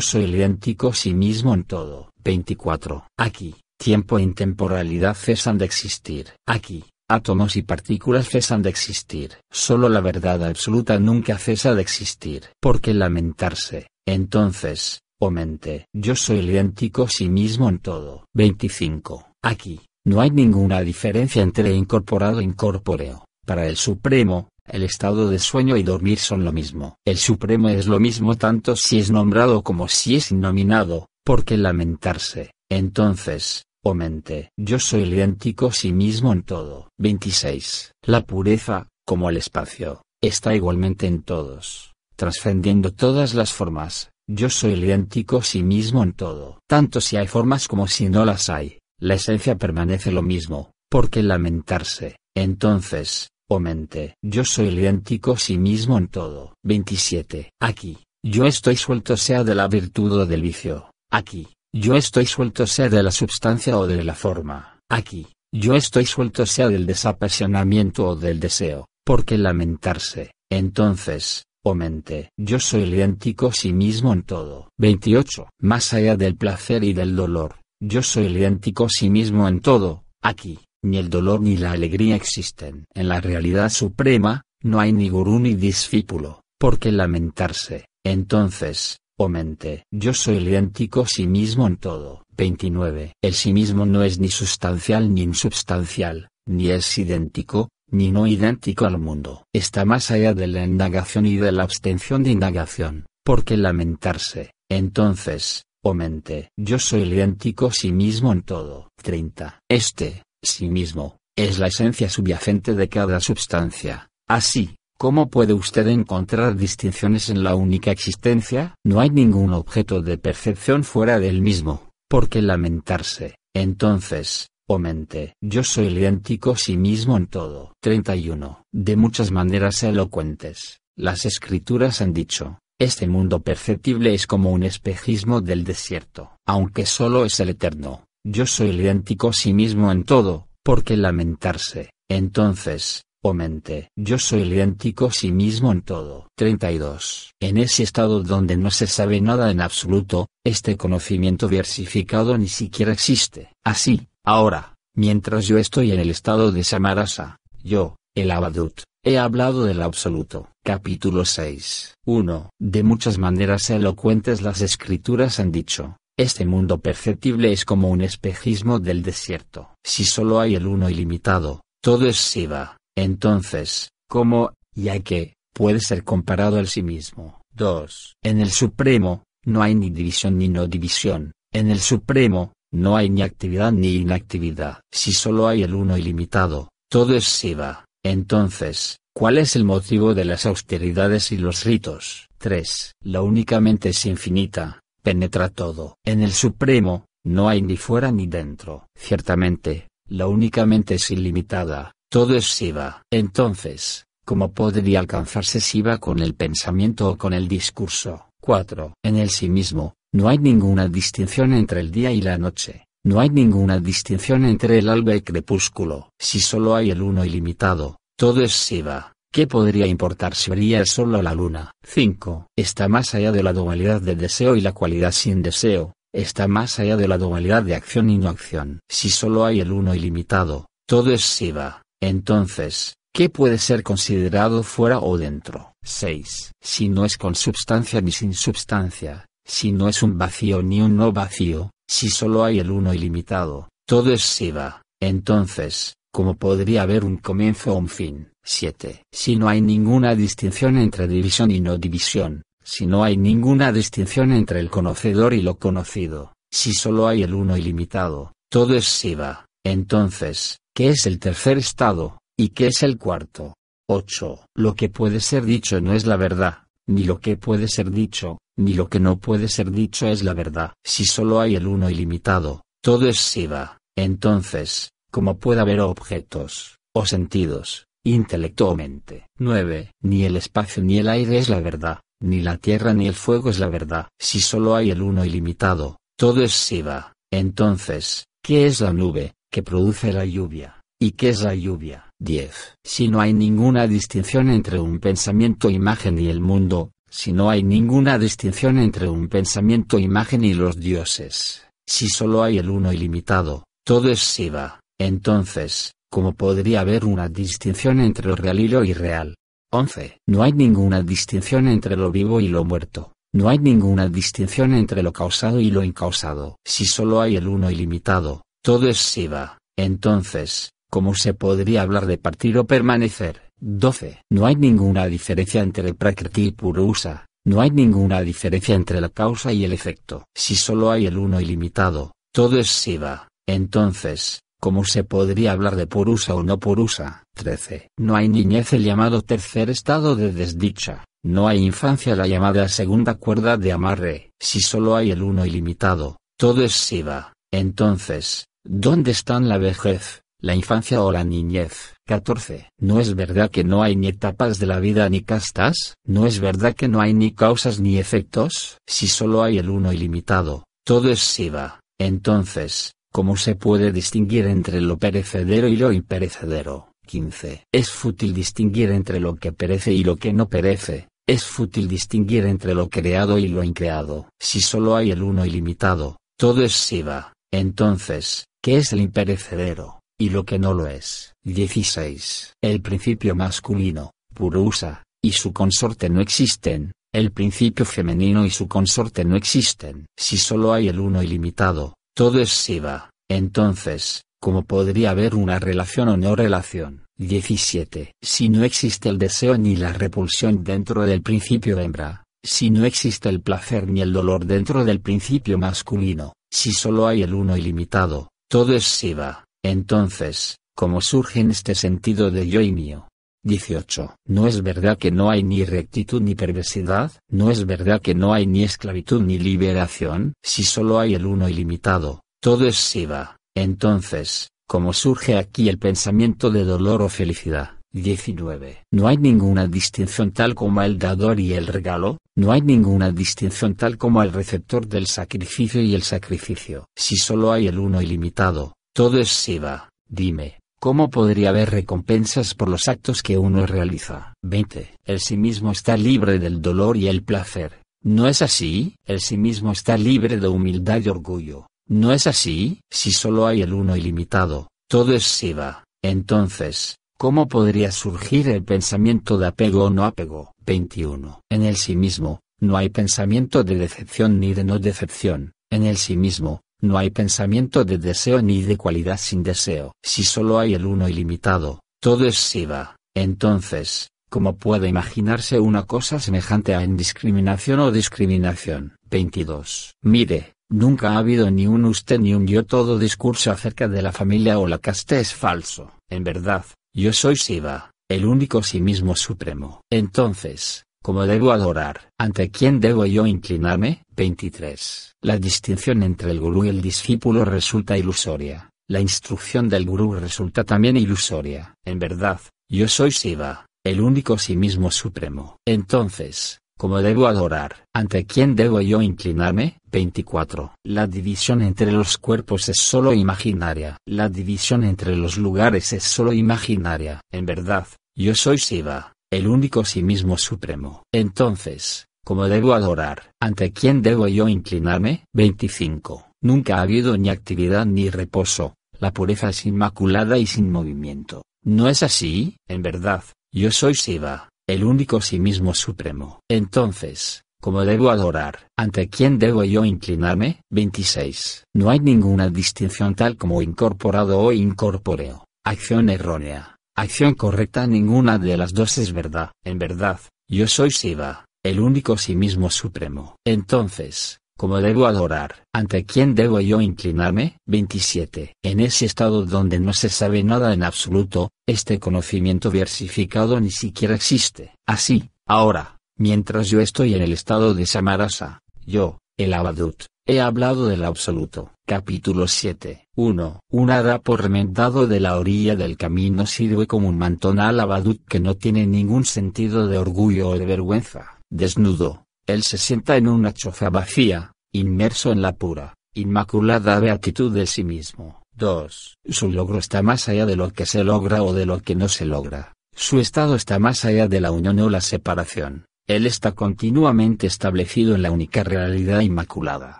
soy el idéntico sí mismo en todo. 24. Aquí, tiempo e intemporalidad cesan de existir. Aquí, átomos y partículas cesan de existir. Solo la verdad absoluta nunca cesa de existir. ¿Por qué lamentarse? Entonces, o mente. Yo soy el idéntico sí mismo en todo. 25. Aquí, no hay ninguna diferencia entre incorporado e incorpóreo. Para el Supremo, el estado de sueño y dormir son lo mismo. El Supremo es lo mismo tanto si es nombrado como si es innominado, porque lamentarse. Entonces, o mente, yo soy el idéntico sí mismo en todo. 26. La pureza, como el espacio, está igualmente en todos, trascendiendo todas las formas. Yo soy el idéntico sí mismo en todo. Tanto si hay formas como si no las hay, la esencia permanece lo mismo, porque lamentarse. Entonces, o mente. Yo soy el idéntico sí mismo en todo. 27. Aquí, yo estoy suelto sea de la virtud o del vicio. Aquí, yo estoy suelto sea de la substancia o de la forma. Aquí, yo estoy suelto sea del desapasionamiento o del deseo. porque lamentarse? Entonces, o mente. Yo soy el idéntico sí mismo en todo. 28. Más allá del placer y del dolor, yo soy el idéntico sí mismo en todo. Aquí, ni el dolor ni la alegría existen. En la realidad suprema, no hay ni gurú ni discípulo, ¿por qué lamentarse? Entonces, o mente, yo soy el idéntico sí mismo en todo. 29. El sí mismo no es ni sustancial ni insubstancial, ni es idéntico, ni no idéntico al mundo. Está más allá de la indagación y de la abstención de indagación, ¿por qué lamentarse? Entonces, o mente, yo soy el idéntico sí mismo en todo. 30. Este, sí mismo, es la esencia subyacente de cada substancia. Así, ¿cómo puede usted encontrar distinciones en la única existencia? No hay ningún objeto de percepción fuera del mismo, ¿por qué lamentarse? Entonces, o mente, yo soy el idéntico sí mismo en todo. 31. De muchas maneras elocuentes, las escrituras han dicho, este mundo perceptible es como un espejismo del desierto, aunque solo es el eterno, yo soy el idéntico sí mismo en todo, ¿por qué lamentarse? Entonces, o mente, yo soy el idéntico sí mismo en todo. 32. En ese estado donde no se sabe nada en absoluto, este conocimiento versificado ni siquiera existe. Así, ahora, mientras yo estoy en el estado de Samarasa, yo, el Abadut, he hablado del absoluto. Capítulo 6. 1. De muchas maneras elocuentes las escrituras han dicho, este mundo perceptible es como un espejismo del desierto. Si solo hay el uno ilimitado, todo es Shiva, entonces, ¿cómo, ya que, puede ser comparado al sí mismo? 2. En el Supremo, no hay ni división ni no división. En el Supremo, no hay ni actividad ni inactividad. Si solo hay el uno ilimitado, todo es Shiva. Entonces, ¿cuál es el motivo de las austeridades y los ritos? 3. La única mente es infinita, penetra todo. En el Supremo, no hay ni fuera ni dentro. Ciertamente, la única mente es ilimitada, todo es Shiva. Entonces, ¿cómo podría alcanzarse Shiva con el pensamiento o con el discurso? 4. En el sí mismo, no hay ninguna distinción entre el día y la noche. No hay ninguna distinción entre el alba y crepúsculo. Si solo hay el uno ilimitado, todo es Shiva. ¿Qué podría importar si brilla solo la luna? 5. Está más allá de la dualidad del deseo y la cualidad sin deseo, está más allá de la dualidad de acción y no acción. Si solo hay el uno ilimitado, todo es Shiva, entonces, ¿qué puede ser considerado fuera o dentro? 6. Si no es con substancia ni sin substancia, si no es un vacío ni un no vacío, si solo hay el uno ilimitado, todo es Shiva. Entonces, ¿cómo podría haber un comienzo o un fin? 7. Si no hay ninguna distinción entre división y no división, si no hay ninguna distinción entre el conocedor y lo conocido, si solo hay el uno ilimitado, todo es Shiva, entonces, ¿qué es el tercer estado, y qué es el cuarto? 8. Lo que puede ser dicho no es la verdad, ni lo que puede ser dicho, ni lo que no puede ser dicho es la verdad. Si solo hay el uno ilimitado, todo es Shiva, entonces, ¿cómo puede haber objetos, o sentidos, intelectualmente? 9. Ni el espacio ni el aire es la verdad, ni la tierra ni el fuego es la verdad. Si solo hay el uno ilimitado, todo es Shiva, entonces, ¿qué es la nube, que produce la lluvia? ¿Y qué es la lluvia? 10. Si no hay ninguna distinción entre un pensamiento imagen y el mundo, si no hay ninguna distinción entre un pensamiento imagen y los dioses, si solo hay el uno ilimitado, todo es Shiva, entonces, ¿cómo podría haber una distinción entre lo real y lo irreal? 11. No hay ninguna distinción entre lo vivo y lo muerto. No hay ninguna distinción entre lo causado y lo incausado. Si solo hay el uno ilimitado, todo es Shiva, entonces, ¿cómo se podría hablar de partir o permanecer? 12. No hay ninguna diferencia entre Prakriti y Purusa. No hay ninguna diferencia entre la causa y el efecto. Si solo hay el uno ilimitado, todo es Shiva, entonces, ¿cómo se podría hablar de Purusa o no Purusa? 13. No hay niñez el llamado tercer estado de desdicha. No hay infancia la llamada segunda cuerda de amarre. Si solo hay el uno ilimitado, todo es Shiva. Entonces, ¿dónde están la vejez, la infancia o la niñez? 14. ¿No es verdad que no hay ni etapas de la vida ni castas? ¿No es verdad que no hay ni causas ni efectos? Si solo hay el uno ilimitado, todo es Shiva. Entonces, ¿cómo se puede distinguir entre lo perecedero y lo imperecedero? 15. Es fútil distinguir entre lo que perece y lo que no perece. Es fútil distinguir entre lo creado y lo increado. Si solo hay el uno ilimitado, todo es Shiva. Entonces, ¿qué es el imperecedero? Y lo que no lo es. 16. El principio masculino, Purusa, y su consorte no existen. El principio femenino y su consorte no existen. Si solo hay el uno ilimitado, todo es Shiva. Entonces, ¿cómo podría haber una relación o no relación? 17. Si no existe el deseo ni la repulsión dentro del principio hembra, si no existe el placer ni el dolor dentro del principio masculino, si solo hay el uno ilimitado, todo es Shiva, entonces, ¿cómo surge en este sentido de yo y mío? 18. ¿No es verdad que no hay ni rectitud ni perversidad? ¿No es verdad que no hay ni esclavitud ni liberación? Si solo hay el uno ilimitado, todo es Shiva, entonces, ¿cómo surge aquí el pensamiento de dolor o felicidad? 19. No hay ninguna distinción tal como el dador y el regalo, no hay ninguna distinción tal como el receptor del sacrificio y el sacrificio. Si solo hay el uno ilimitado, todo es Shiva, dime, ¿cómo podría haber recompensas por los actos que uno realiza? 20. El sí mismo está libre del dolor y el placer. ¿No es así? El sí mismo está libre de humildad y orgullo. ¿No es así? Si solo hay el uno ilimitado, todo es Shiva, entonces, ¿Cómo podría surgir el pensamiento de apego o no apego? 21. En el sí mismo, no hay pensamiento de decepción ni de no decepción, en el sí mismo, no hay pensamiento de deseo ni de cualidad sin deseo. Si solo hay el uno ilimitado, todo es Shiva, entonces, ¿cómo puede imaginarse una cosa semejante a indiscriminación o discriminación? 22. Mire, nunca ha habido ni un usted ni un yo todo discurso acerca de la familia o la casta es falso. En verdad, yo soy Shiva, el único sí mismo supremo. Entonces, ¿cómo debo adorar? ¿Ante quién debo yo inclinarme? 23. La distinción entre el gurú y el discípulo resulta ilusoria. La instrucción del gurú resulta también ilusoria. En verdad, yo soy Shiva, el único sí mismo supremo. Entonces, ¿Cómo debo adorar? ¿Ante quién debo yo inclinarme? 24. La división entre los cuerpos es solo imaginaria. La división entre los lugares es solo imaginaria. En verdad, yo soy Shiva, el único sí mismo supremo. Entonces, ¿cómo debo adorar? ¿Ante quién debo yo inclinarme? 25. Nunca ha habido ni actividad ni reposo. La pureza es inmaculada y sin movimiento. ¿No es así? En verdad, yo soy Shiva, el único sí mismo supremo. Entonces, ¿Cómo debo adorar? ¿Ante quién debo yo inclinarme? 26. No hay ninguna distinción tal como incorporado o incorpóreo. Acción errónea. Acción correcta ninguna de las dos es verdad. En verdad, yo soy Shiva, el único sí mismo supremo. Entonces, ¿cómo debo adorar? ¿Ante quién debo yo inclinarme? 27. En ese estado donde no se sabe nada en absoluto, este conocimiento versificado ni siquiera existe. Así, ahora, Mientras yo estoy en el estado de Samarasa, yo, el Abadut, he hablado del absoluto. Capítulo 7. 1. Un hada remendado de la orilla del camino sirve como un mantón al Abadut que no tiene ningún sentido de orgullo o de vergüenza. Desnudo, él se sienta en una choza vacía, inmerso en la pura, inmaculada beatitud de sí mismo. 2. Su logro está más allá de lo que se logra o de lo que no se logra. Su estado está más allá de la unión o la separación. Él está continuamente establecido en la única realidad inmaculada.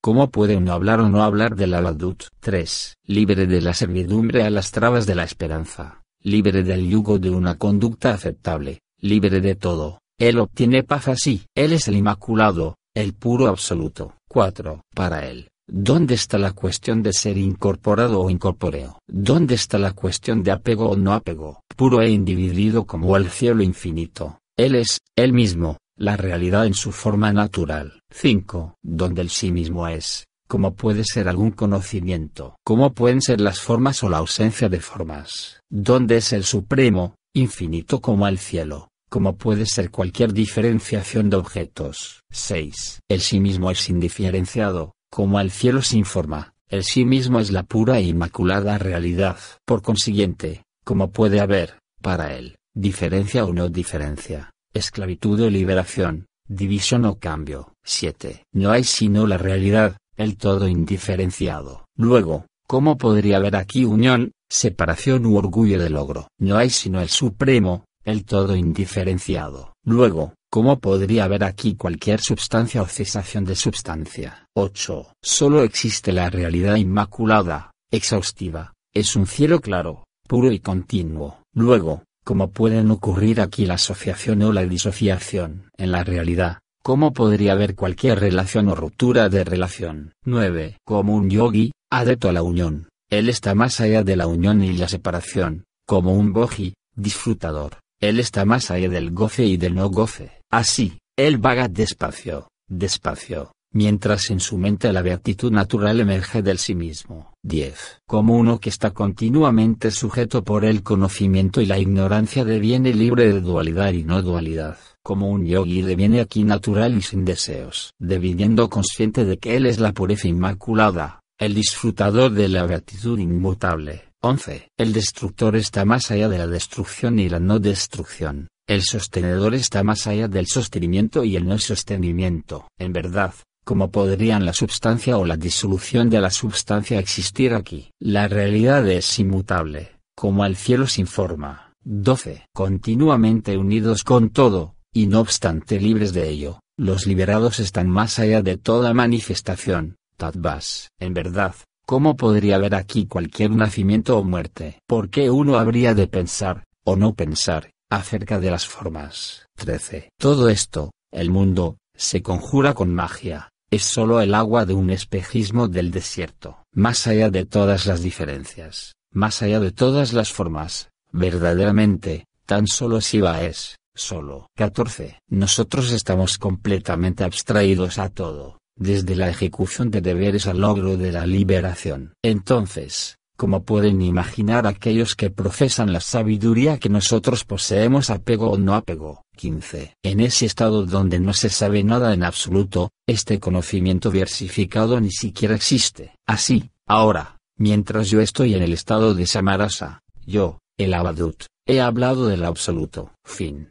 ¿Cómo puede uno hablar o no hablar de la Badut? 3. Libre de la servidumbre a las trabas de la esperanza. Libre del yugo de una conducta aceptable. Libre de todo. Él obtiene paz así. Él es el Inmaculado, el puro absoluto. 4. Para él. ¿Dónde está la cuestión de ser incorporado o incorpóreo? ¿Dónde está la cuestión de apego o no apego? Puro e individuo como el cielo infinito. Él es, él mismo, la realidad en su forma natural. 5. Donde el sí mismo es, ¿cómo puede ser algún conocimiento? ¿Cómo pueden ser las formas o la ausencia de formas? ¿Dónde es el supremo, infinito como el cielo? ¿Cómo puede ser cualquier diferenciación de objetos? 6. El sí mismo es indiferenciado, como el cielo sin forma, el sí mismo es la pura e inmaculada realidad. Por consiguiente, ¿cómo puede haber, para él, diferencia o no diferencia? Esclavitud o liberación, división o cambio. 7. No hay sino la realidad, el todo indiferenciado. Luego, ¿cómo podría haber aquí unión, separación u orgullo de logro? No hay sino el supremo, el todo indiferenciado. Luego, ¿cómo podría haber aquí cualquier substancia o cesación de substancia? 8. Solo existe la realidad inmaculada, exhaustiva, es un cielo claro, puro y continuo. Luego, ¿Cómo pueden ocurrir aquí la asociación o la disociación? En la realidad, ¿cómo podría haber cualquier relación o ruptura de relación? 9. Como un yogi, adepto a la unión, él está más allá de la unión y la separación, como un boji, disfrutador, él está más allá del goce y del no goce. Así, él vaga despacio, despacio, mientras en su mente la beatitud natural emerge del sí mismo. 10. Como uno que está continuamente sujeto por el conocimiento y la ignorancia deviene libre de dualidad y no dualidad, como un yogi deviene aquí natural y sin deseos, deviendo consciente de que él es la pureza inmaculada, el disfrutador de la beatitud inmutable. 11. El destructor está más allá de la destrucción y la no destrucción. El sostenedor está más allá del sostenimiento y el no sostenimiento. En verdad, ¿Cómo podrían la substancia o la disolución de la substancia existir aquí? La realidad es inmutable, como el cielo sin forma. 12. Continuamente unidos con todo, y no obstante libres de ello, los liberados están más allá de toda manifestación. Tatvas. En verdad, ¿cómo podría haber aquí cualquier nacimiento o muerte? ¿Por qué uno habría de pensar, o no pensar, acerca de las formas? 13. Todo esto, el mundo, se conjura con magia, es solo el agua de un espejismo del desierto, más allá de todas las diferencias, más allá de todas las formas, verdaderamente, tan solo Shiva es, solo. 14. Nosotros estamos completamente abstraídos a todo, desde la ejecución de deberes al logro de la liberación. Entonces, como pueden imaginar aquellos que profesan la sabiduría que nosotros poseemos apego o no apego. 15. En ese estado donde no se sabe nada en absoluto, este conocimiento versificado ni siquiera existe. Así, ahora, mientras yo estoy en el estado de Samarasa, yo, el Abadut, he hablado del absoluto. Fin.